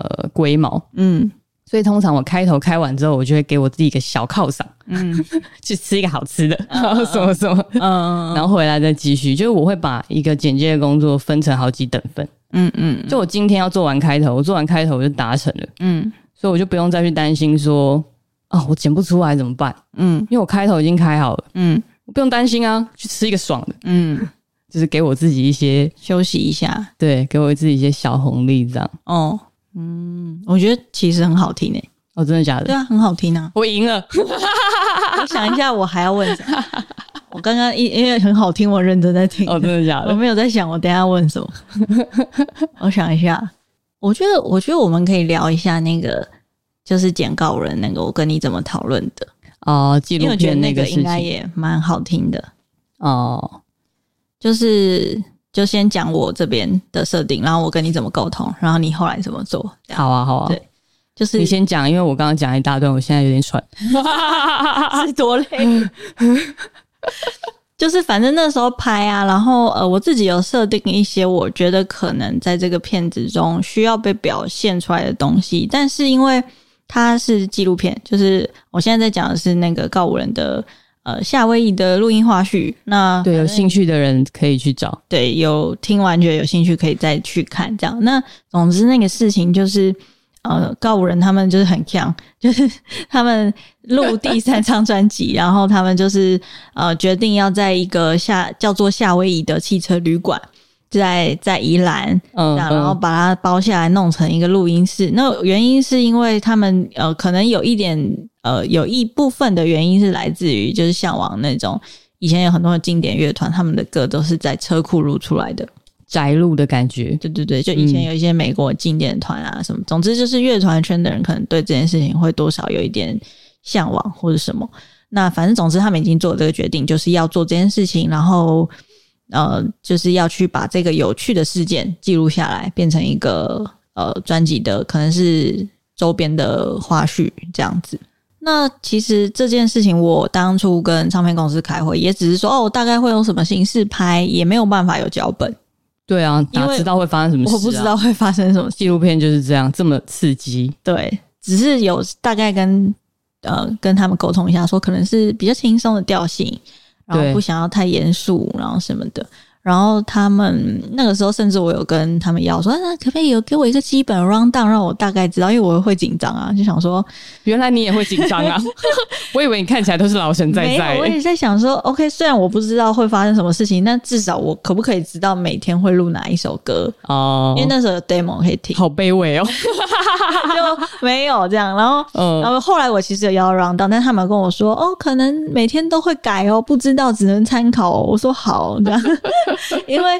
呃，龟毛，嗯，所以通常我开头开完之后，我就会给我自己一个小犒赏，嗯，去吃一个好吃的，然后什么什么，嗯，然后回来再继续。就是我会把一个简介的工作分成好几等份，嗯嗯，就我今天要做完开头，我做完开头我就达成了，嗯，所以我就不用再去担心说，啊，我剪不出来怎么办？嗯，因为我开头已经开好了，嗯，我不用担心啊，去吃一个爽的，嗯，就是给我自己一些休息一下，对，给我自己一些小红利这样，哦。嗯，我觉得其实很好听诶。哦，真的假的？对啊，很好听啊。我赢了。我想一下，我还要问什么？我刚刚因因为很好听，我认真在听。哦，真的假的？我没有在想，我等一下问什么。我想一下，我觉得，我觉得我们可以聊一下那个，就是剪告人那个，我跟你怎么讨论的哦，纪录片那个应该也蛮好听的哦，就是。就先讲我这边的设定，然后我跟你怎么沟通，然后你后来怎么做？好啊，好啊。对，就是你先讲，因为我刚刚讲一大段，我现在有点喘，是多累。就是反正那时候拍啊，然后呃，我自己有设定一些我觉得可能在这个片子中需要被表现出来的东西，但是因为它是纪录片，就是我现在在讲的是那个告五人的。呃，夏威夷的录音花絮，那对有兴趣的人可以去找。对，有听完觉得有兴趣可以再去看。这样，那总之那个事情就是，呃，告五人他们就是很强，就是 他们录第三张专辑，然后他们就是呃决定要在一个夏叫做夏威夷的汽车旅馆。在在宜兰，嗯，然后把它包下来，弄成一个录音室。那原因是因为他们呃，可能有一点呃，有一部分的原因是来自于就是向往那种以前有很多的经典乐团，他们的歌都是在车库录出来的宅录的感觉。对对对，就以前有一些美国经典团啊什么，嗯、总之就是乐团圈的人可能对这件事情会多少有一点向往或者什么。那反正总之他们已经做了这个决定，就是要做这件事情，然后。呃，就是要去把这个有趣的事件记录下来，变成一个呃专辑的，可能是周边的花絮这样子。那其实这件事情，我当初跟唱片公司开会，也只是说哦，大概会用什么形式拍，也没有办法有脚本。对啊，哪知道会发生什么事啊？我不知道会发生什么。纪录片就是这样，这么刺激。对，只是有大概跟呃跟他们沟通一下，说可能是比较轻松的调性。然后不想要太严肃，然后什么的，然后他们那个时候，甚至我有跟他们要说，那可不可以有给我一个基本 rundown，让我大概知道，因为我会紧张啊，就想说，原来你也会紧张啊，我以为你看起来都是老神在在。我也在想说，OK，虽然我不知道会发生什么事情，但至少我可不可以知道每天会录哪一首歌哦？因为那时候有 demo 可以听。好卑微哦，就没有这样。然后，嗯，然后后来我其实有要 rundown，但他们跟我说，哦，可能每天都会改哦，不知道只能参考哦。我说好，这样。因为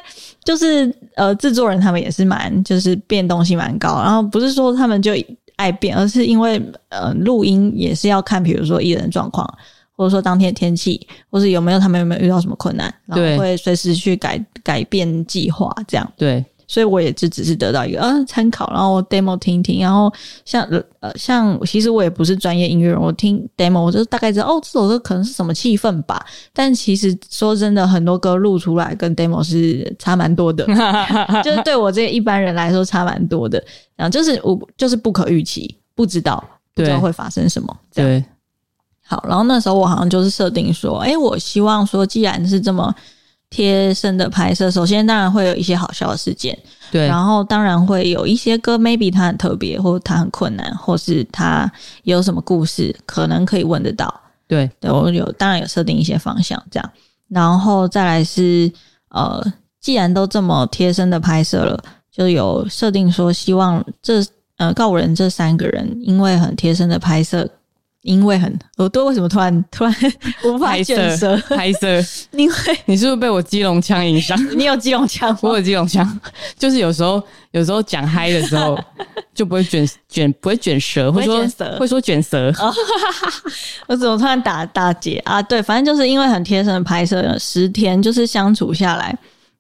就是呃，制作人他们也是蛮就是变动性蛮高，然后不是说他们就爱变，而是因为呃，录音也是要看，比如说艺人状况，或者说当天天气，或是有没有他们有没有遇到什么困难，然后会随时去改改变计划这样。对。所以我也就只是得到一个呃参考，然后我 demo 听听，然后像呃像其实我也不是专业音乐人，我听 demo 我就大概知道哦，这首歌可能是什么气氛吧。但其实说真的，很多歌录出来跟 demo 是差蛮多的，就是对我这一般人来说差蛮多的。然后就是我就是不可预期，不知道不知道会发生什么。对，好，然后那时候我好像就是设定说，哎，我希望说，既然是这么。贴身的拍摄，首先当然会有一些好笑的事件，对，然后当然会有一些歌，maybe 它很特别，或它很困难，或是它有什么故事，可能可以问得到，对，对我有当然有设定一些方向这样，然后再来是呃，既然都这么贴身的拍摄了，就有设定说希望这呃告五人这三个人因为很贴身的拍摄。因为很耳朵为什么突然 突然无法卷舌？拍摄，因为你是不是被我基隆腔影响？你有基隆腔，我有基隆腔，就是有时候有时候讲嗨的时候就不会卷卷不会卷舌，会说会说卷舌。我怎么突然打打结啊？对，反正就是因为很贴身的拍摄，十天就是相处下来。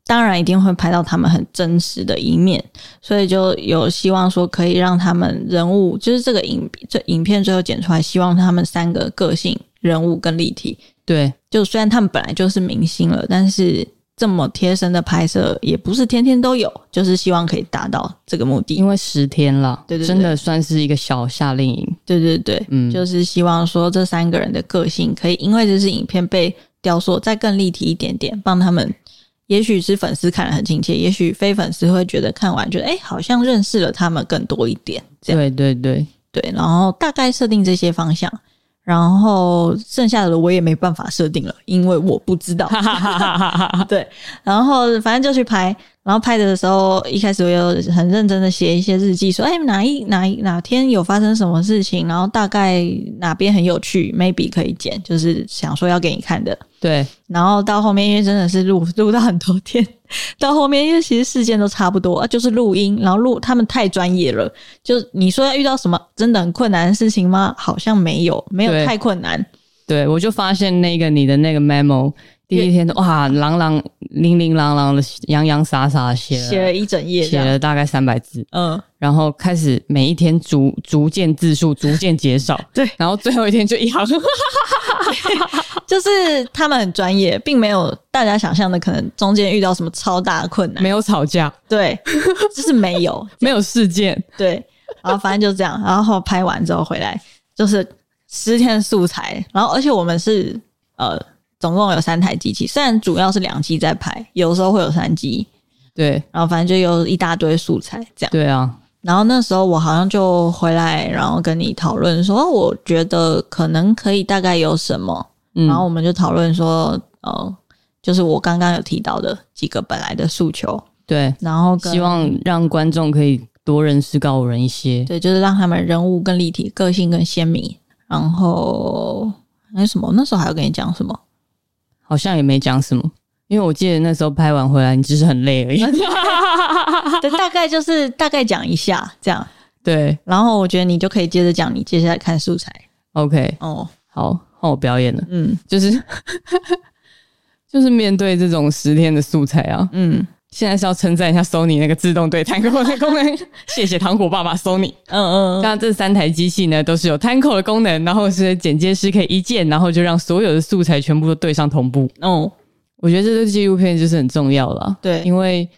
当然一定会拍到他们很真实的一面，所以就有希望说可以让他们人物，就是这个影这影片最后剪出来，希望他们三个个性、人物更立体。对，就虽然他们本来就是明星了，但是这么贴身的拍摄也不是天天都有，就是希望可以达到这个目的。因为十天了，对对，真的算是一个小夏令营。对对对，嗯，就是希望说这三个人的个性可以因为这支影片被雕塑再更立体一点点，帮他们。也许是粉丝看了很亲切，也许非粉丝会觉得看完觉得哎、欸，好像认识了他们更多一点。这样。对对对对，然后大概设定这些方向，然后剩下的我也没办法设定了，因为我不知道。对，然后反正就去拍。然后拍的时候，一开始我有很认真的写一些日记，说，哎，哪一哪一哪天有发生什么事情，然后大概哪边很有趣，maybe 可以剪，就是想说要给你看的。对。然后到后面，因为真的是录录到很多天，到后面因为其实事件都差不多，就是录音，然后录他们太专业了，就你说要遇到什么真的很困难的事情吗？好像没有，没有太困难。对，对我就发现那个你的那个 memo。第一天哇，朗朗零零朗朗的，洋洋洒洒写了写了一整页，写了大概三百字。嗯，然后开始每一天逐逐渐字数逐渐减少。对，然后最后一天就一行，就是他们很专业，并没有大家想象的可能中间遇到什么超大的困难，没有吵架，对，就是没有。没有事件，对，然后反正就这样，然后拍完之后回来就是十天素材，然后而且我们是呃。总共有三台机器，虽然主要是两机在拍，有时候会有三机。对，然后反正就有一大堆素材这样。对啊，然后那时候我好像就回来，然后跟你讨论说，我觉得可能可以大概有什么，嗯、然后我们就讨论说，呃，就是我刚刚有提到的几个本来的诉求。对，然后希望让观众可以多认识高人一些。对，就是让他们人物更立体，个性更鲜明。然后那什么，那时候还要跟你讲什么？好像也没讲什么，因为我记得那时候拍完回来，你只是很累而已。对，大概就是大概讲一下这样。对，然后我觉得你就可以接着讲你接下来看素材。OK，哦，好，换我表演了。嗯，就是 就是面对这种十天的素材啊，嗯。现在是要称赞一下 Sony 那个自动对摊扣的功能，谢谢糖果爸爸 Sony。嗯嗯，像这三台机器呢，都是有摊扣的功能，然后是剪接师可以一键，然后就让所有的素材全部都对上同步。哦，我觉得这个纪录片就是很重要了。对，因为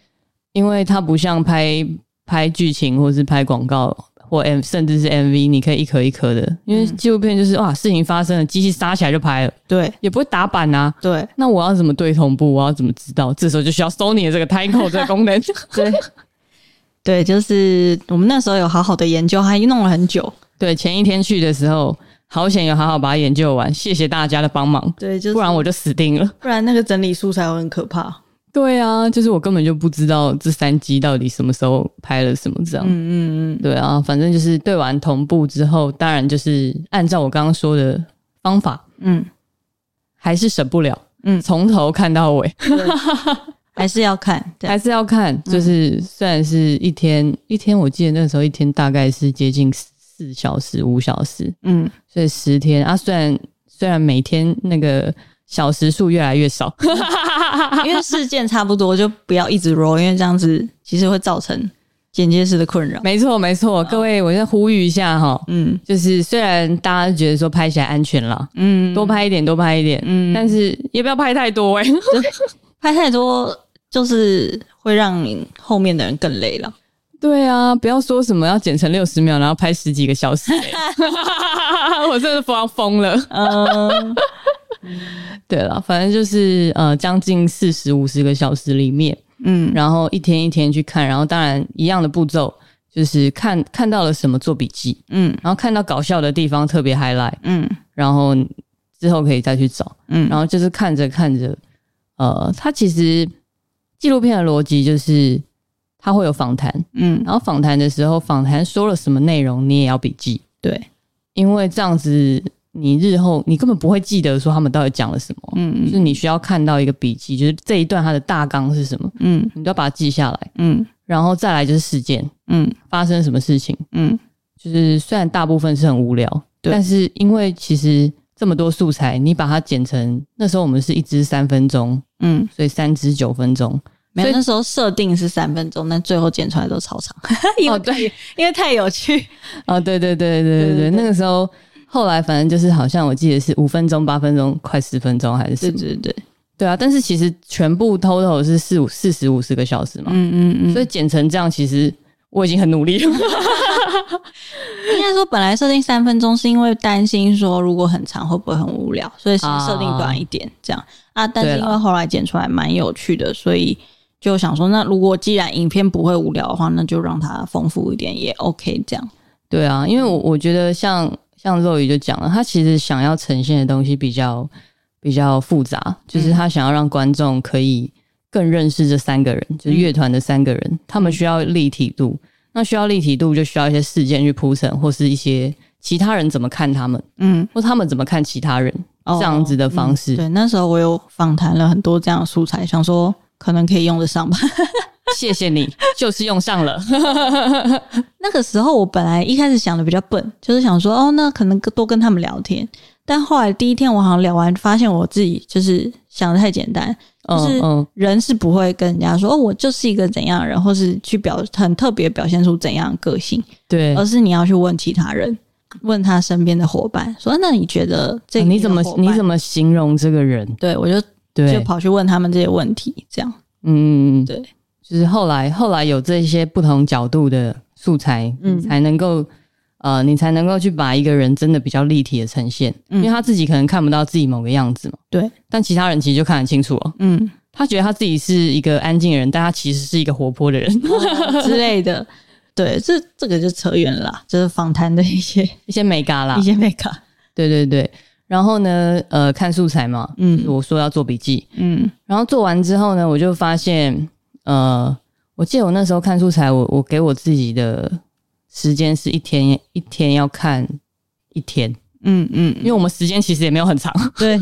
因为它不像拍拍剧情或是拍广告，或 M 甚至是 MV，你可以一颗一颗的，因为纪录片就是哇，事情发生了，机器杀起来就拍了，对，也不会打板啊，对。那我要怎么对同步？我要怎么知道？这时候就需要 Sony 的这个 Timecode 这个功能，对，对，就是我们那时候有好好的研究，还弄了很久。对，前一天去的时候，好险有好好把它研究完，谢谢大家的帮忙，对，就是，不然我就死定了，不然那个整理素材会很可怕。对啊，就是我根本就不知道这三集到底什么时候拍了什么这样。嗯嗯嗯，对啊，反正就是对完同步之后，当然就是按照我刚刚说的方法，嗯，还是省不了，嗯，从头看到尾，还是要看，还是要看。就是虽然是一天，嗯、一天，我记得那时候一天大概是接近四小时、五小时，嗯，所以十天啊，虽然虽然每天那个。小时数越来越少，因为事件差不多，就不要一直 roll，因为这样子其实会造成剪接师的困扰。没错，没错，各位，我再呼吁一下哈，嗯，就是虽然大家觉得说拍起来安全了，嗯，多拍一点，多拍一点，嗯，但是也不要拍太多哎、欸，拍太多就是会让你后面的人更累了。对啊，不要说什么要剪成六十秒，然后拍十几个小时、欸，我真的疯疯了，嗯。对了，反正就是呃，将近四十五十个小时里面，嗯，然后一天一天去看，然后当然一样的步骤，就是看看到了什么做笔记，嗯，然后看到搞笑的地方特别 highlight，嗯，然后之后可以再去找，嗯，然后就是看着看着，呃，它其实纪录片的逻辑就是它会有访谈，嗯，然后访谈的时候，访谈说了什么内容，你也要笔记，对，因为这样子。你日后你根本不会记得说他们到底讲了什么，嗯，就是你需要看到一个笔记，就是这一段它的大纲是什么，嗯，你都要把它记下来，嗯，然后再来就是事件，嗯，发生什么事情，嗯，就是虽然大部分是很无聊，对，但是因为其实这么多素材，你把它剪成那时候我们是一支三分钟，嗯，所以三支九分钟，没有，那时候设定是三分钟，但最后剪出来都超长，哦 对，因为太有趣，哦对对对对对对，对，那个时候。后来反正就是好像我记得是五分钟、八分钟、快十分钟还是什么？对对对，对啊！但是其实全部 total 是四五四十五十个小时嘛。嗯嗯嗯。所以剪成这样，其实我已经很努力了。应该说，本来设定三分钟是因为担心说如果很长会不会很无聊，所以是设定短一点这样啊，啊。但是因为后来剪出来蛮有趣的，所以就想说，那如果既然影片不会无聊的话，那就让它丰富一点也 OK 这样。对啊，因为我我觉得像。像肉鱼就讲了，他其实想要呈现的东西比较比较复杂，就是他想要让观众可以更认识这三个人，嗯、就是乐团的三个人，他们需要立体度。那需要立体度，就需要一些事件去铺陈，或是一些其他人怎么看他们，嗯，或他们怎么看其他人，这样子的方式。对，那时候我有访谈了很多这样的素材，想说可能可以用得上吧。谢谢你，就是用上了。那个时候我本来一开始想的比较笨，就是想说哦，那可能多跟他们聊天。但后来第一天我好像聊完，发现我自己就是想的太简单，就是人是不会跟人家说哦，我就是一个怎样的人，或是去表很特别表现出怎样的个性。对，而是你要去问其他人，问他身边的伙伴，说那你觉得这个你怎么你怎么形容这个人？对，我就对就跑去问他们这些问题，这样嗯对。就是后来，后来有这些不同角度的素材，嗯，才能够，呃，你才能够去把一个人真的比较立体的呈现，嗯，因为他自己可能看不到自己某个样子嘛，对，但其他人其实就看得清楚哦，嗯，他觉得他自己是一个安静的人，但他其实是一个活泼的人之类的，对，这这个就扯远了啦，就是访谈的一些 一些美嘎啦，一些美嘎，对对对，然后呢，呃，看素材嘛，嗯，我说要做笔记，嗯，然后做完之后呢，我就发现。呃，我记得我那时候看素材，我我给我自己的时间是一天一天要看一天，嗯嗯，因为我们时间其实也没有很长，对，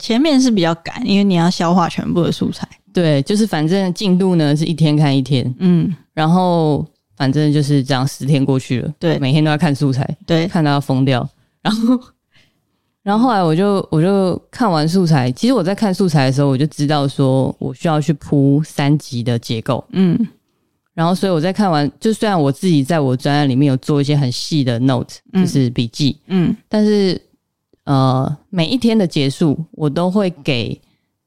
前面是比较赶，因为你要消化全部的素材，对，就是反正进度呢是一天看一天，嗯，然后反正就是这样，十天过去了，对，每天都要看素材，对，看到要疯掉，然后。然后后来我就我就看完素材，其实我在看素材的时候，我就知道说我需要去铺三级的结构，嗯，然后所以我在看完，就虽然我自己在我专案里面有做一些很细的 note，就是笔记，嗯，但是呃每一天的结束，我都会给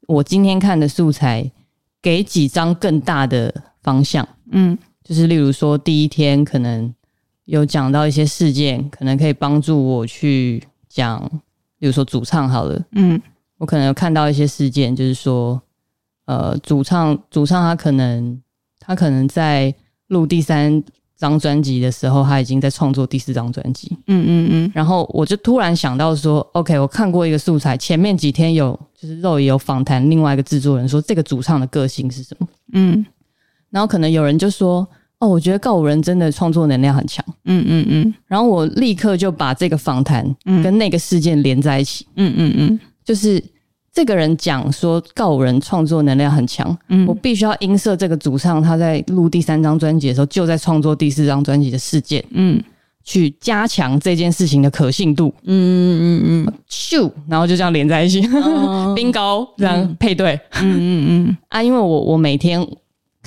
我今天看的素材给几张更大的方向，嗯，就是例如说第一天可能有讲到一些事件，可能可以帮助我去讲，比如说主唱好了，嗯，我可能有看到一些事件，就是说，呃，主唱主唱他可能他可能在录第三张专辑的时候，他已经在创作第四张专辑，嗯嗯嗯，然后我就突然想到说，OK，我看过一个素材，前面几天有就是肉也有访谈另外一个制作人说这个主唱的个性是什么，嗯，然后可能有人就说。哦，我觉得告五人真的创作能量很强，嗯嗯嗯，然后我立刻就把这个访谈跟那个事件连在一起，嗯嗯嗯，就是这个人讲说告五人创作能量很强，嗯，我必须要音色这个主唱他在录第三张专辑的时候就在创作第四张专辑的事件，嗯，去加强这件事情的可信度，嗯嗯嗯嗯，咻，然后就这样连在一起，bingo，这样配对，嗯嗯嗯，啊，因为我我每天。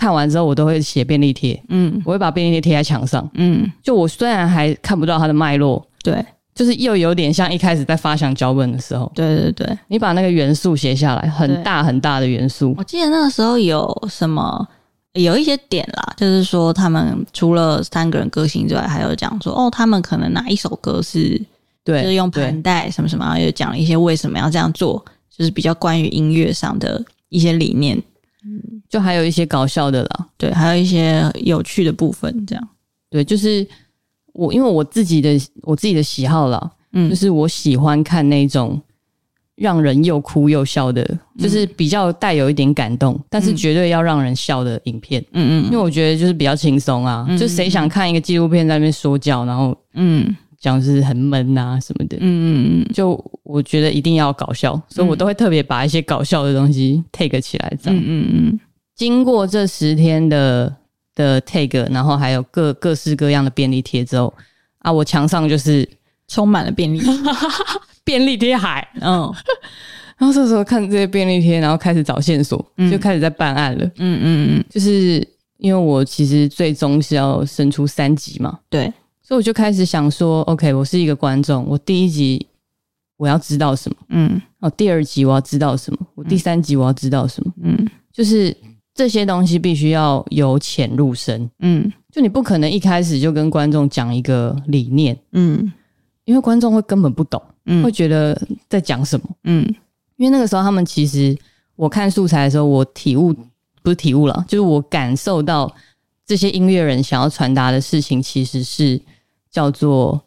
看完之后，我都会写便利贴，嗯，我会把便利贴贴在墙上，嗯，就我虽然还看不到它的脉络，对，就是又有点像一开始在发想脚本的时候，对对对，你把那个元素写下来，很大很大的元素。我记得那个时候有什么，有一些点啦，就是说他们除了三个人歌星之外，还有讲说哦，他们可能哪一首歌是，对，就是用盘带什么什么，然后又讲了一些为什么要这样做，就是比较关于音乐上的一些理念。嗯，就还有一些搞笑的啦，对，还有一些有趣的部分，这样，对，就是我因为我自己的我自己的喜好啦，嗯，就是我喜欢看那种让人又哭又笑的，嗯、就是比较带有一点感动，但是绝对要让人笑的影片，嗯嗯，因为我觉得就是比较轻松啊，嗯、就谁想看一个纪录片在那边说教，然后嗯。讲是很闷啊什么的，嗯嗯嗯，就我觉得一定要搞笑，所以我都会特别把一些搞笑的东西 take 起来，这样，嗯嗯嗯。经过这十天的的 take，然后还有各各式各样的便利贴之后，啊，我墙上就是充满了便利 便利贴海，嗯。然后这时候看这些便利贴，然后开始找线索，就开始在办案了，嗯嗯嗯。就是因为我其实最终是要生出三集嘛，对。所以我就开始想说，OK，我是一个观众，我第一集我要知道什么，嗯，哦，第二集我要知道什么，我第三集我要知道什么，嗯，就是这些东西必须要由浅入深，嗯，就你不可能一开始就跟观众讲一个理念，嗯，因为观众会根本不懂，嗯，会觉得在讲什么，嗯，因为那个时候他们其实我看素材的时候，我体悟不是体悟了，就是我感受到这些音乐人想要传达的事情其实是。叫做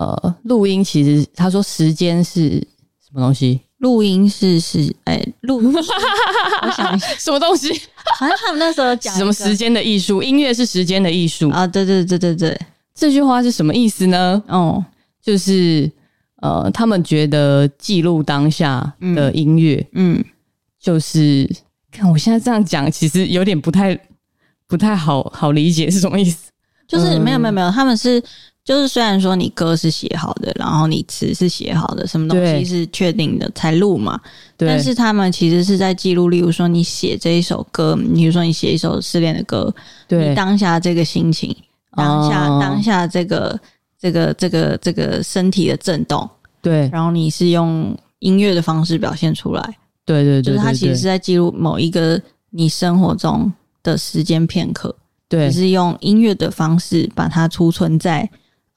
呃，录音其实他说时间是什么东西？录音是是哎，录、欸，我想什么东西？好像他们那时候讲什么时间的艺术？音乐是时间的艺术啊！对对对对对，这句话是什么意思呢？哦，就是呃，他们觉得记录当下的音乐，嗯，嗯，就是看我现在这样讲，其实有点不太不太好好理解是什么意思？就是没有没有没有，他们是。就是虽然说你歌是写好的，然后你词是写好的，什么东西是确定的才录嘛，对。但是他们其实是在记录，例如说你写这一首歌，比如说你写一首失恋的歌，对，你当下这个心情，当下、哦、当下这个这个这个这个身体的震动，对。然后你是用音乐的方式表现出来，对对对，对，就是他其实是在记录某一个你生活中的时间片刻，对，只是用音乐的方式把它储存在。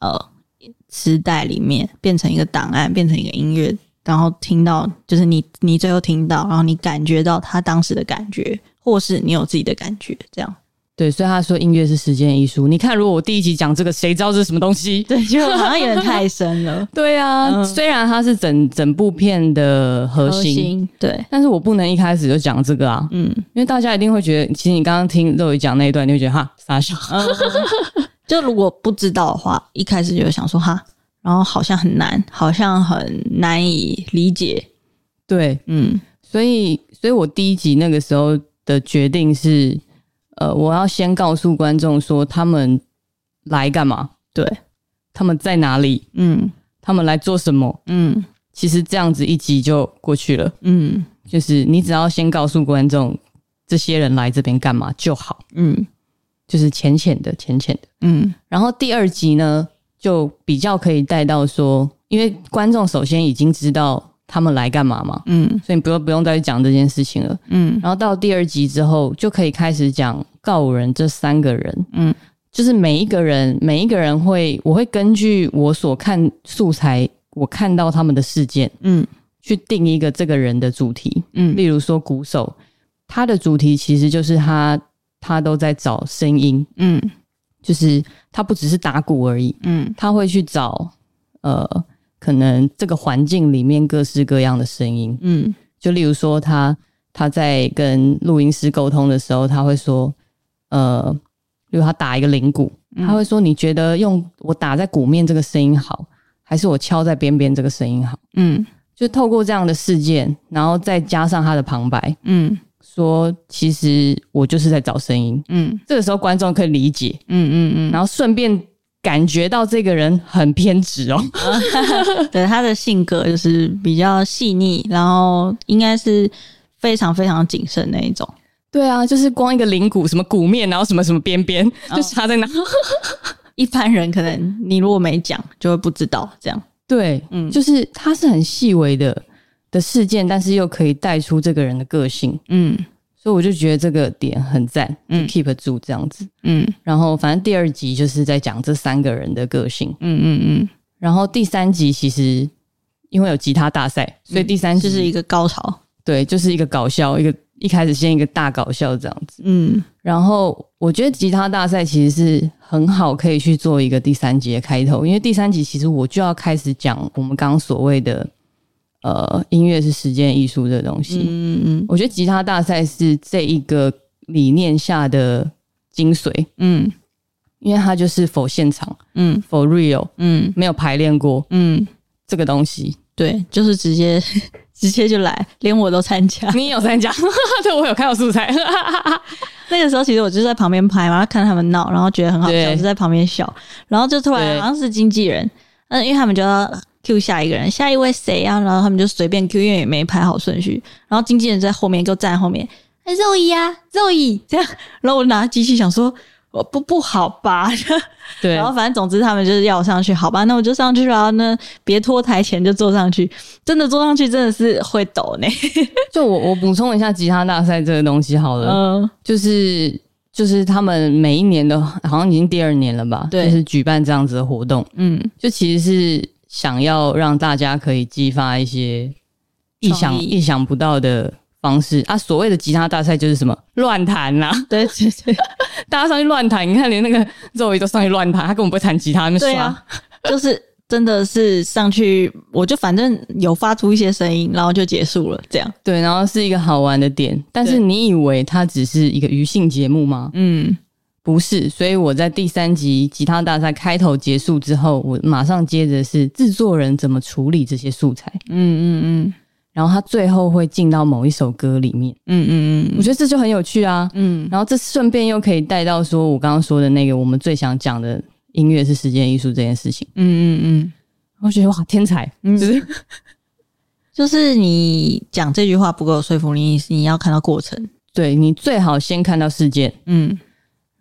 呃，磁带里面变成一个档案，变成一个音乐，然后听到就是你，你最后听到，然后你感觉到他当时的感觉，或是你有自己的感觉，这样。对，所以他说音乐是时间艺术。你看，如果我第一集讲这个，谁知道这是什么东西？对，就好像有点太深了。对啊，嗯、虽然它是整整部片的核心，核心，对，但是我不能一开始就讲这个啊，嗯，因为大家一定会觉得，其实你刚刚听肉姨讲那一段，你会觉得哈傻笑。嗯就如果不知道的话，一开始就想说哈，然后好像很难，好像很难以理解。对，嗯，所以，所以我第一集那个时候的决定是，呃，我要先告诉观众说他们来干嘛，对，他们在哪里，嗯，他们来做什么，嗯，其实这样子一集就过去了，嗯，就是你只要先告诉观众这些人来这边干嘛就好，嗯。就是浅浅的，浅浅的，嗯。然后第二集呢，就比较可以带到说，因为观众首先已经知道他们来干嘛嘛，嗯，所以不用不用再讲这件事情了，嗯。然后到第二集之后，就可以开始讲告五人这三个人，嗯，就是每一个人，每一个人会，我会根据我所看素材，我看到他们的事件，嗯，去定一个这个人的主题，嗯，例如说鼓手，他的主题其实就是他他都在找声音，嗯，就是他不只是打鼓而已，嗯，他会去找呃，可能这个环境里面各式各样的声音，嗯，就例如说他他在跟录音师沟通的时候，他会说，呃。比如他打一个铃鼓，他会说：“你觉得用我打在鼓面这个声音好，还是我敲在边边这个声音好？”嗯，就透过这样的事件，然后再加上他的旁白，嗯，说其实我就是在找声音，嗯，这个时候观众可以理解，嗯嗯嗯，然后顺便感觉到这个人很偏执哦，对，他的性格就是比较细腻，然后应该是非常非常谨慎那一种。对啊，就是光一个灵骨，什么骨面，然后什么什么边边，就插在那。一般人可能你如果没讲，就会不知道这样。对，嗯，就是他是很细微的的事件，但是又可以带出这个人的个性。嗯，所以我就觉得这个点很赞，嗯，keep 住这样子。嗯，然后反正第二集就是在讲这三个人的个性。嗯嗯嗯。然后第三集其实因为有吉他大赛，所以第三集就是一个高潮。对，就是一个搞笑一个。一开始先一个大搞笑这样子，嗯，然后我觉得吉他大赛其实是很好，可以去做一个第三集的开头，因为第三集其实我就要开始讲我们刚刚所谓的呃音乐是实践艺术这个东西，嗯嗯，我觉得吉他大赛是这一个理念下的精髓，嗯，因为它就是 for 现场，嗯，for real，嗯，没有排练过，嗯，这个东西，对，就是直接。直接就来，连我都参加。你有参加？对，我有看到素材。那个时候其实我就在旁边拍嘛，看他们闹，然后觉得很好笑，就在旁边笑。然后就突然好像是经纪人，嗯，因为他们就要 Q 下一个人，下一位谁啊？然后他们就随便 Q，因为也没排好顺序。然后经纪人在后面，就站后面，哎，肉姨啊，肉姨这样。然后我拿机器想说。我不不好吧？对，然后反正总之他们就是要我上去，好吧，那我就上去，然后呢，别拖台前就坐上去，真的坐上去真的是会抖呢。就我我补充一下吉他大赛这个东西好了，嗯，就是就是他们每一年都好像已经第二年了吧，对，就是举办这样子的活动，嗯，就其实是想要让大家可以激发一些意想意想不到的。方式啊，所谓的吉他大赛就是什么乱弹 呐？对对对，大家上去乱弹，你看连那个肉姨都上去乱弹，他根本不会弹吉他，那刷，啊、就是真的是上去，我就反正有发出一些声音，然后就结束了，这样对，然后是一个好玩的点。但是你以为它只是一个娱兴节目吗？嗯，不是。所以我在第三集吉他大赛开头结束之后，我马上接着是制作人怎么处理这些素材。嗯嗯嗯。然后他最后会进到某一首歌里面，嗯嗯嗯，我觉得这就很有趣啊，嗯，然后这顺便又可以带到说我刚刚说的那个我们最想讲的音乐是实践艺术这件事情，嗯嗯嗯，我觉得哇天才，嗯，就 是就是你讲这句话不够说服力，你要看到过程，对，你最好先看到事件，嗯，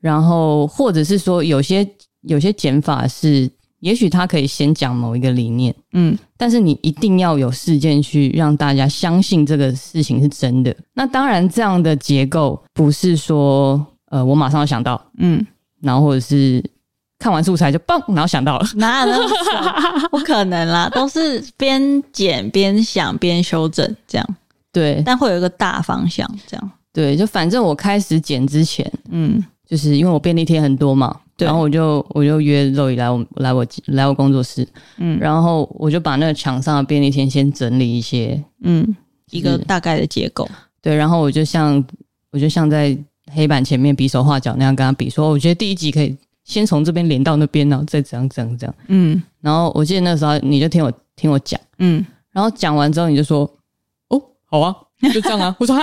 然后或者是说有些有些减法是。也许他可以先讲某一个理念，嗯，但是你一定要有事件去让大家相信这个事情是真的。那当然，这样的结构不是说，呃，我马上要想到，嗯，然后或者是看完素材就嘣，然后想到了，哪有那么不可能啦，都是边剪边想边修正这样，对，但会有一个大方向这样，对，就反正我开始剪之前，嗯，就是因为我便利贴很多嘛。然后我就我就约肉姨来我来我来我工作室，嗯，然后我就把那个墙上的便利贴先整理一些，嗯，一个大概的结构，对，然后我就像我就像在黑板前面比手画脚那样跟他比说，我觉得第一集可以先从这边连到那边，然后再怎样怎样怎样，嗯，然后我记得那时候你就听我听我讲，嗯，然后讲完之后你就说，哦，好啊，就这样啊，我说哈，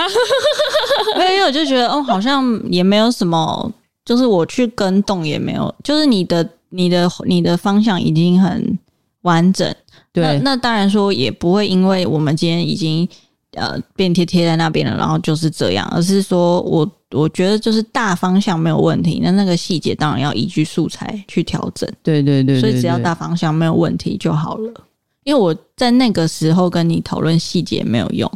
没有，因为我就觉得哦，好像也没有什么。就是我去跟动也没有，就是你的、你的、你的方向已经很完整。对，那，那当然说也不会因为我们今天已经呃便贴贴在那边了，然后就是这样，而是说我我觉得就是大方向没有问题，那那个细节当然要依据素材去调整。对对，对对对，所以只要大方向没有问题就好了。因为我在那个时候跟你讨论细节没有用，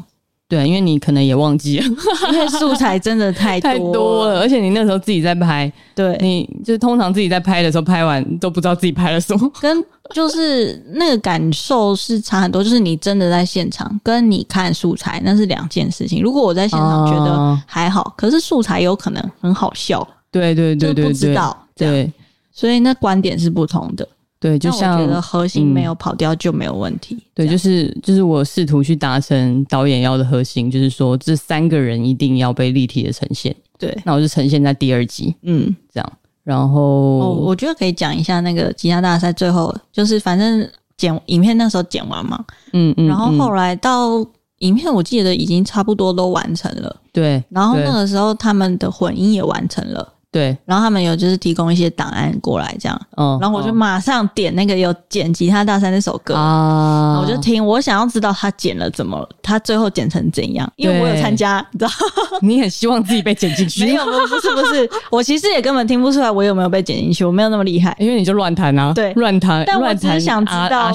对，因为你可能也忘记了，因为素材真的太 多太多了，而且你那时候自己在拍，对，你就是通常自己在拍的时候，拍完都不知道自己拍了什么，跟就是那个感受是差很多。就是你真的在现场，跟你看素材那是两件事情。如果我在现场觉得还好，哦、可是素材有可能很好笑，对对对对对，不知道对，所以那观点是不同的。对，就像我觉得核心没有跑掉就没有问题。嗯、对，就是就是我试图去达成导演要的核心，就是说这三个人一定要被立体的呈现。对，那我就呈现在第二集，嗯，这样。然后、哦、我觉得可以讲一下那个吉他大赛最后，就是反正剪影片那时候剪完嘛，嗯嗯，然后后来到影片我记得已经差不多都完成了，对，然后那个时候他们的混音也完成了。对，然后他们有就是提供一些档案过来，这样，嗯，然后我就马上点那个有剪吉他大赛那首歌。啊，我就听，我想要知道他剪了怎么，他最后剪成怎样，因为我有参加，你知道，你很希望自己被剪进去，没有，不是不是，我其实也根本听不出来我有没有被剪进去，我没有那么厉害，因为你就乱弹啊，对，乱弹，但我只是想知道，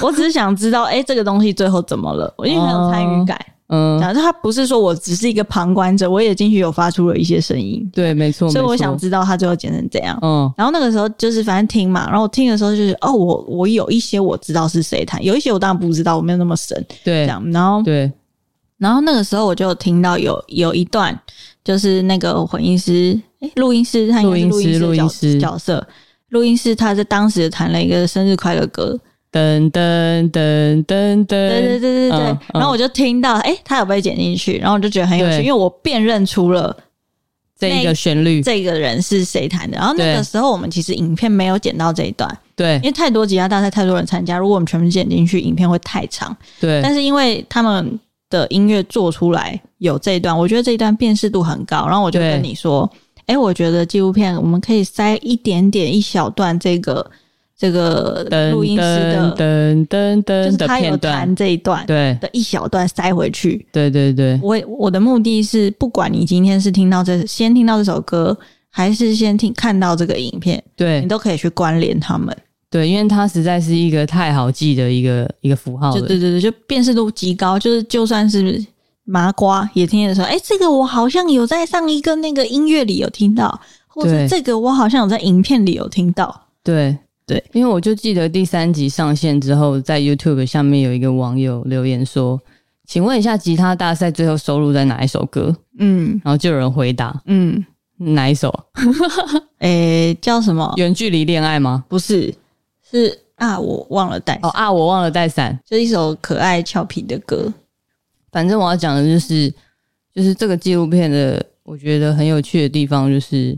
我只是想知道，哎，这个东西最后怎么了，我因为很有参与感。嗯，然后他不是说我只是一个旁观者，我也进去有发出了一些声音。对，没错。所以我想知道他最后剪成怎样。嗯，然后那个时候就是反正听嘛，然后我听的时候就是哦，我我有一些我知道是谁弹，有一些我当然不知道，我没有那么神。对，这样。然后对，然后那个时候我就听到有有一段，就是那个混音师，哎录音师，他应该是录音师，录音师角色，录音师他在当时弹了一个生日快乐歌。噔噔噔噔噔，对对对对对，然后我就听到，哎，他有被剪进去，然后我就觉得很有趣，因为我辨认出了这个旋律，这个人是谁弹的。然后那个时候我们其实影片没有剪到这一段，对，因为太多吉他大赛，太多人参加，如果我们全部剪进去，影片会太长。对，但是因为他们的音乐做出来有这一段，我觉得这一段辨识度很高，然后我就跟你说，哎，我觉得纪录片我们可以塞一点点一小段这个。这个录音师的噔噔噔，就是他有弹这一段，对的一小段塞回去。对对对，我我的目的是，不管你今天是听到这先听到这首歌，还是先听看到这个影片，对你都可以去关联他们。对，因为它实在是一个太好记的一个一个符号。对对对，就辨识度极高，就是就算是麻瓜也听得出来。哎，这个我好像有在上一个那个音乐里有听到，或者这个我好像有在影片里有听到。对。对，因为我就记得第三集上线之后，在 YouTube 下面有一个网友留言说：“请问一下，吉他大赛最后收录在哪一首歌？”嗯，然后就有人回答：“嗯，哪一首？诶，叫什么？远距离恋爱吗？不是，是啊，我忘了带哦啊，我忘了带伞，就一首可爱俏皮的歌。反正我要讲的就是，就是这个纪录片的，我觉得很有趣的地方就是。”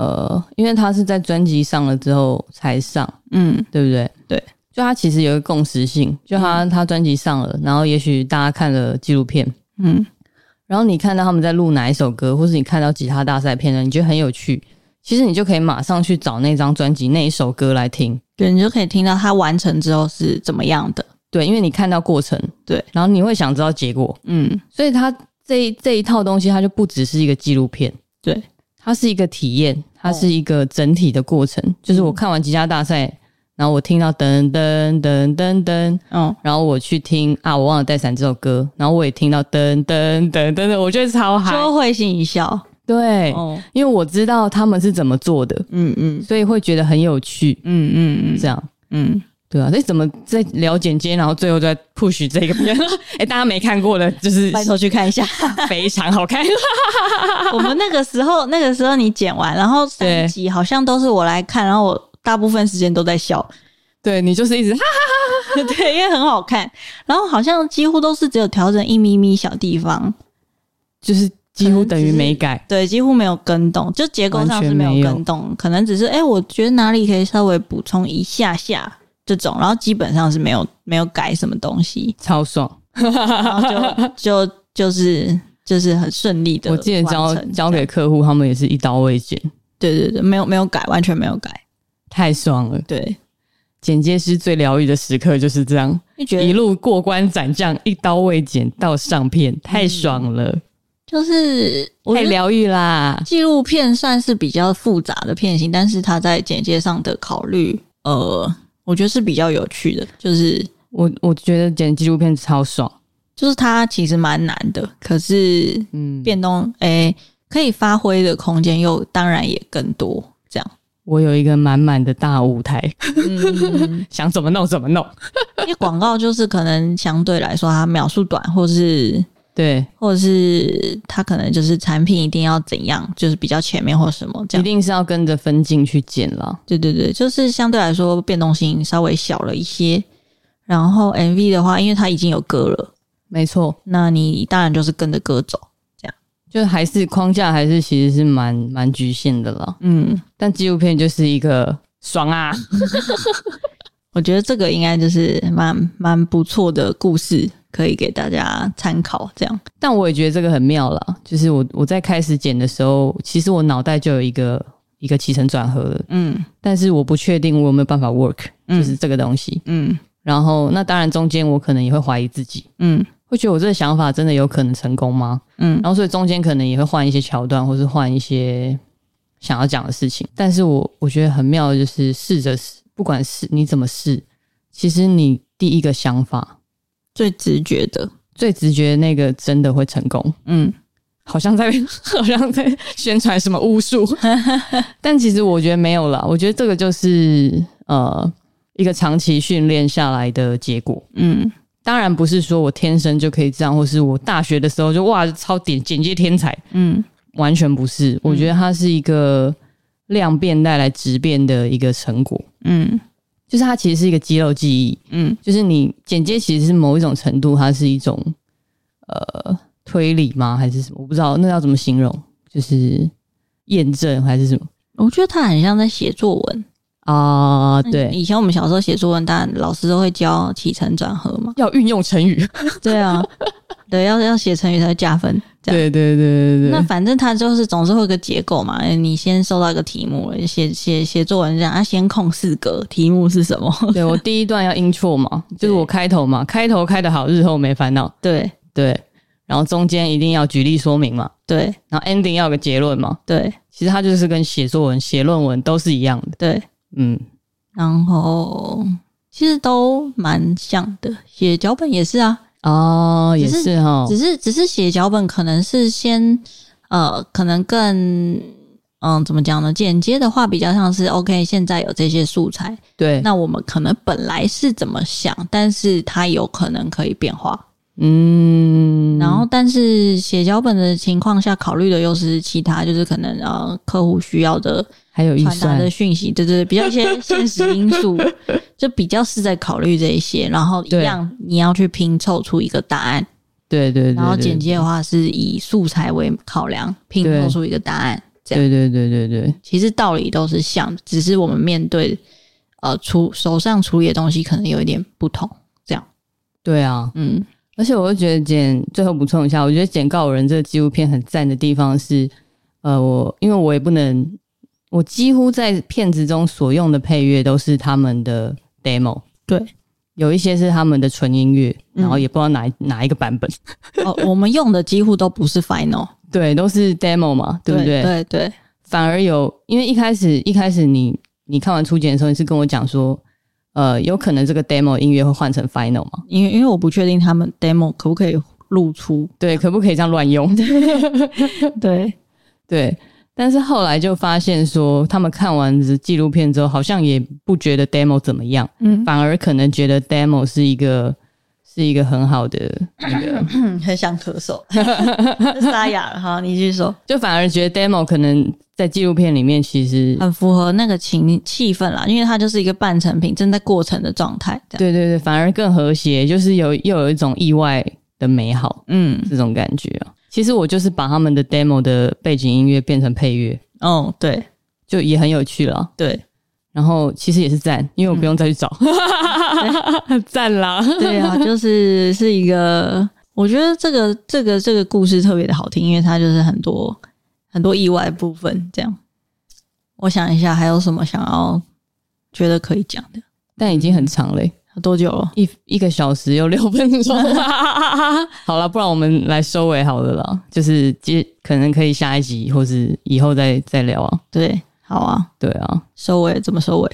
呃，因为他是在专辑上了之后才上，嗯，对不对？对，就他其实有一个共识性，就他、嗯、他专辑上了，然后也许大家看了纪录片，嗯，然后你看到他们在录哪一首歌，或是你看到吉他大赛片段，你觉得很有趣，其实你就可以马上去找那张专辑那一首歌来听，对，你就可以听到他完成之后是怎么样的，对，因为你看到过程，对，然后你会想知道结果，嗯，所以他这一这一套东西，它就不只是一个纪录片，对，它是一个体验。它是一个整体的过程，哦、就是我看完吉他大赛，然后我听到噔噔噔噔噔，嗯，然后我去听啊，我忘了带伞这首歌，然后我也听到噔噔噔噔噔，我觉得超嗨，就会心一笑，对，哦，因为我知道他们是怎么做的，嗯嗯，所以会觉得很有趣，嗯嗯嗯，这样，嗯。对啊，那怎么在聊剪接，然后最后再 push 这个片？哎、欸，大家没看过的，就是拜托去看一下，非常好看。我们那个时候，那个时候你剪完，然后三集好像都是我来看，然后我大部分时间都在笑。对，你就是一直哈哈哈哈，对，因为很好看。然后好像几乎都是只有调整一咪咪小地方，就是几乎等于没改。对，几乎没有更动，就结构上是没有更动，可能只是哎、欸，我觉得哪里可以稍微补充一下下。这种，然后基本上是没有没有改什么东西，超爽，然后就就就是就是很顺利的。我记得交交给客户，他们也是一刀未剪。对对对，没有没有改，完全没有改，太爽了。对，剪接师最疗愈的时刻就是这样，一路过关斩将，一刀未剪到上片，太爽了，嗯、就是太疗愈啦。纪录片算是比较复杂的片型，但是它在剪接上的考虑，呃。我觉得是比较有趣的，就是我我觉得剪纪录片超爽，就是它其实蛮难的，可是嗯，变动诶、欸，可以发挥的空间又当然也更多。这样，我有一个满满的大舞台，嗯、想怎么弄怎么弄。因为广告就是可能相对来说它秒数短，或是。对，或者是他可能就是产品一定要怎样，就是比较前面或什么这样，一定是要跟着分镜去剪了。对对对，就是相对来说变动性稍微小了一些。然后 MV 的话，因为它已经有歌了，没错，那你当然就是跟着歌走，这样就还是框架还是其实是蛮蛮局限的了。嗯，但纪录片就是一个爽啊，我觉得这个应该就是蛮蛮不错的故事。可以给大家参考，这样。但我也觉得这个很妙了，就是我我在开始剪的时候，其实我脑袋就有一个一个起承转合了，嗯，但是我不确定我有没有办法 work，就是这个东西，嗯。然后那当然中间我可能也会怀疑自己，嗯，会觉得我这个想法真的有可能成功吗？嗯，然后所以中间可能也会换一些桥段，或是换一些想要讲的事情。但是我我觉得很妙的就是试着试，不管是你怎么试，其实你第一个想法。最直觉的，最直觉的那个真的会成功。嗯，好像在 好像在宣传什么巫术，但其实我觉得没有啦。我觉得这个就是呃一个长期训练下来的结果。嗯，当然不是说我天生就可以这样，或是我大学的时候就哇超点简介天才。嗯，完全不是。我觉得它是一个量变带来质变的一个成果。嗯。就是它其实是一个肌肉记忆，嗯，就是你剪接其实是某一种程度，它是一种呃推理吗？还是什么？我不知道那要怎么形容，就是验证还是什么？我觉得它很像在写作文啊。对，以前我们小时候写作文，当然老师都会教起承转合嘛，要运用成语。对啊，对，要要写成语才会加分。对对对对对，那反正它就是总是会有个结构嘛。你先收到一个题目，写写写作文这样，啊，先空四格，题目是什么？对，我第一段要 intro 嘛，就是我开头嘛，开头开的好，日后没烦恼。对对，然后中间一定要举例说明嘛。对，然后 ending 要有个结论嘛。对，其实它就是跟写作文、写论文都是一样的。对，嗯，然后其实都蛮像的，写脚本也是啊。哦，也是哈，只是只是写脚本可能是先呃，可能更嗯，怎么讲呢？剪接的话比较像是 OK，现在有这些素材，对，那我们可能本来是怎么想，但是它有可能可以变化，嗯，然后但是写脚本的情况下，考虑的又是其他，就是可能呃，客户需要的。还有传达的讯息，对对，比较一些现实因素，就比较是在考虑这一些，然后一样你要去拼凑出一个答案，对对，对，然后剪接的话是以素材为考量，拼凑出一个答案，这样，对对对对对，其实道理都是像，只是我们面对呃处手上处理的东西可能有一点不同，这样，对啊，嗯，而且我又觉得剪最后补充一下，我觉得剪告人这个纪录片很赞的地方是，呃，我因为我也不能。我几乎在片子中所用的配乐都是他们的 demo，对，有一些是他们的纯音乐，然后也不知道哪、嗯、哪一个版本。哦，我们用的几乎都不是 final，对，都是 demo 嘛，对不对？对对，对。反而有，因为一开始一开始你你看完初剪的时候，你是跟我讲说，呃，有可能这个 demo 音乐会换成 final 吗？因为因为我不确定他们 demo 可不可以露出，对，可不可以这样乱用？对对。对但是后来就发现说，他们看完这纪录片之后，好像也不觉得 demo 怎么样，嗯，反而可能觉得 demo 是一个是一个很好的那个，很想咳嗽，沙哑了哈，你继续说，就反而觉得 demo 可能在纪录片里面其实很符合那个情气氛啦，因为它就是一个半成品，正在过程的状态，对对对，反而更和谐，就是有又有一种意外的美好，嗯，这种感觉啊。其实我就是把他们的 demo 的背景音乐变成配乐，哦，对，就也很有趣了，对。然后其实也是赞，因为我不用再去找，赞、嗯、啦。对啊，就是是一个，我觉得这个这个这个故事特别的好听，因为它就是很多很多意外的部分。这样，我想一下还有什么想要觉得可以讲的，但已经很长嘞。多久了？一一个小时有六分钟。好了，不然我们来收尾好了啦。就是接可能可以下一集，或是以后再再聊啊。对，好啊，对啊。收尾怎么收尾？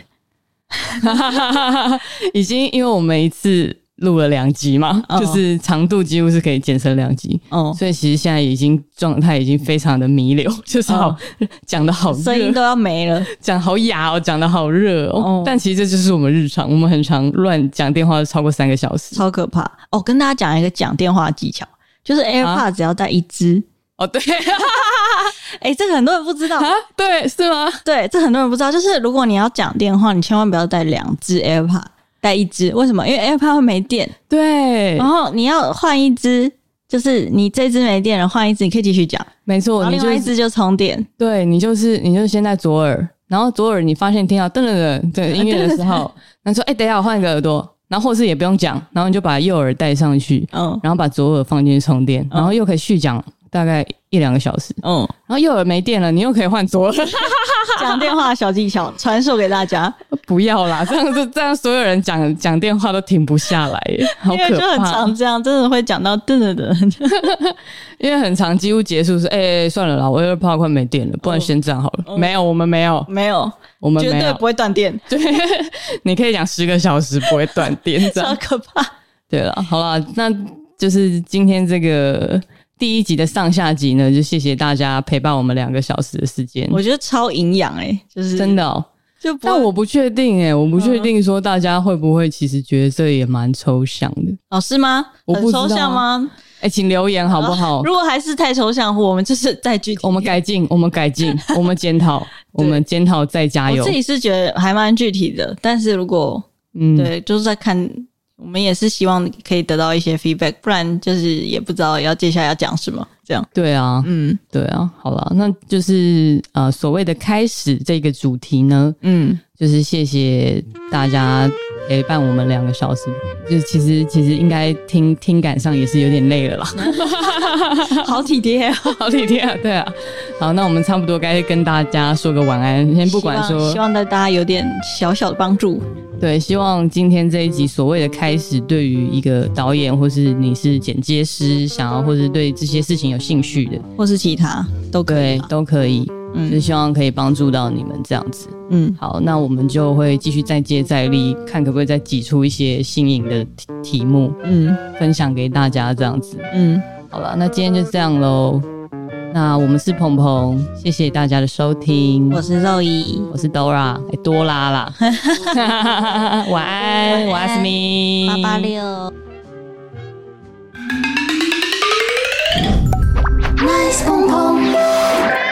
已经因为我们一次录了两集嘛，哦、就是长度几乎是可以剪成两集。哦，所以其实现在已经状态已经非常的弥留，就是好讲的、哦、好热，声音都要没了，讲好哑哦，讲的好热哦。哦但其实这就是我们日常，我们很常乱讲电话超过三个小时，超可怕哦。跟大家讲一个讲电话技巧，就是 AirPods 只要带一只、啊、哦，对。哎、欸，这个很多人不知道啊？对，是吗？对，这很多人不知道。就是如果你要讲电话，你千万不要带两只 AirPod。带一只，为什么？因为 AirPod 会没电。对，然后你要换一只，就是你这只没电了，换一只你可以继续讲。没错，然后另外一只就充电。对，你就是你就是先在左耳，然后左耳你发现听到噔噔噔对音乐的时候，那说哎，等一下我换一个耳朵，然后或是也不用讲，然后你就把右耳戴上去，嗯，然后把左耳放进去充电，然后又可以续讲大概一两个小时，嗯，然后右耳没电了，你又可以换左耳。讲电话小技巧传授给大家，不要啦，这样子这样所有人讲讲电话都停不下来，好可怕。因为就很常这样，真的会讲到噔噔噔。因为很长，几乎结束是哎、欸，算了啦，我 AirPod 快没电了，不然先这样好了。哦、没有，我们没有，没有，我们绝对不会断电。对，你可以讲十个小时不会断电，这样超可怕。对了，好了，那就是今天这个。第一集的上下集呢，就谢谢大家陪伴我们两个小时的时间。我觉得超营养诶，就是真的哦。就但我不确定诶，我不确定说大家会不会其实觉得这也蛮抽象的。哦，是吗？我不抽象吗？诶，请留言好不好？如果还是太抽象，我们就是再具体，我们改进，我们改进，我们检讨，我们检讨再加油。我自己是觉得还蛮具体的，但是如果嗯，对，就是在看。我们也是希望可以得到一些 feedback，不然就是也不知道要接下来要讲什么。这样对啊，嗯，对啊，好了，那就是呃所谓的开始这个主题呢，嗯，就是谢谢大家陪伴我们两个小时，就其实其实应该听听感上也是有点累了啦，好体贴，好体贴啊，对啊，好，那我们差不多该跟大家说个晚安，先不管说，希望大家有点小小的帮助。对，希望今天这一集所谓的开始，对于一个导演，或是你是剪接师，想要或是对这些事情有兴趣的，或是其他都可以，都可以。嗯，就希望可以帮助到你们这样子。嗯，好，那我们就会继续再接再厉，看可不可以再挤出一些新颖的题题目，嗯，分享给大家这样子。嗯，好了，那今天就这样喽。那我们是鹏鹏，谢谢大家的收听。我是肉姨，我是 Dora，欸、多拉啦。晚安，晚安，思密，八八六。Nice 鹏鹏。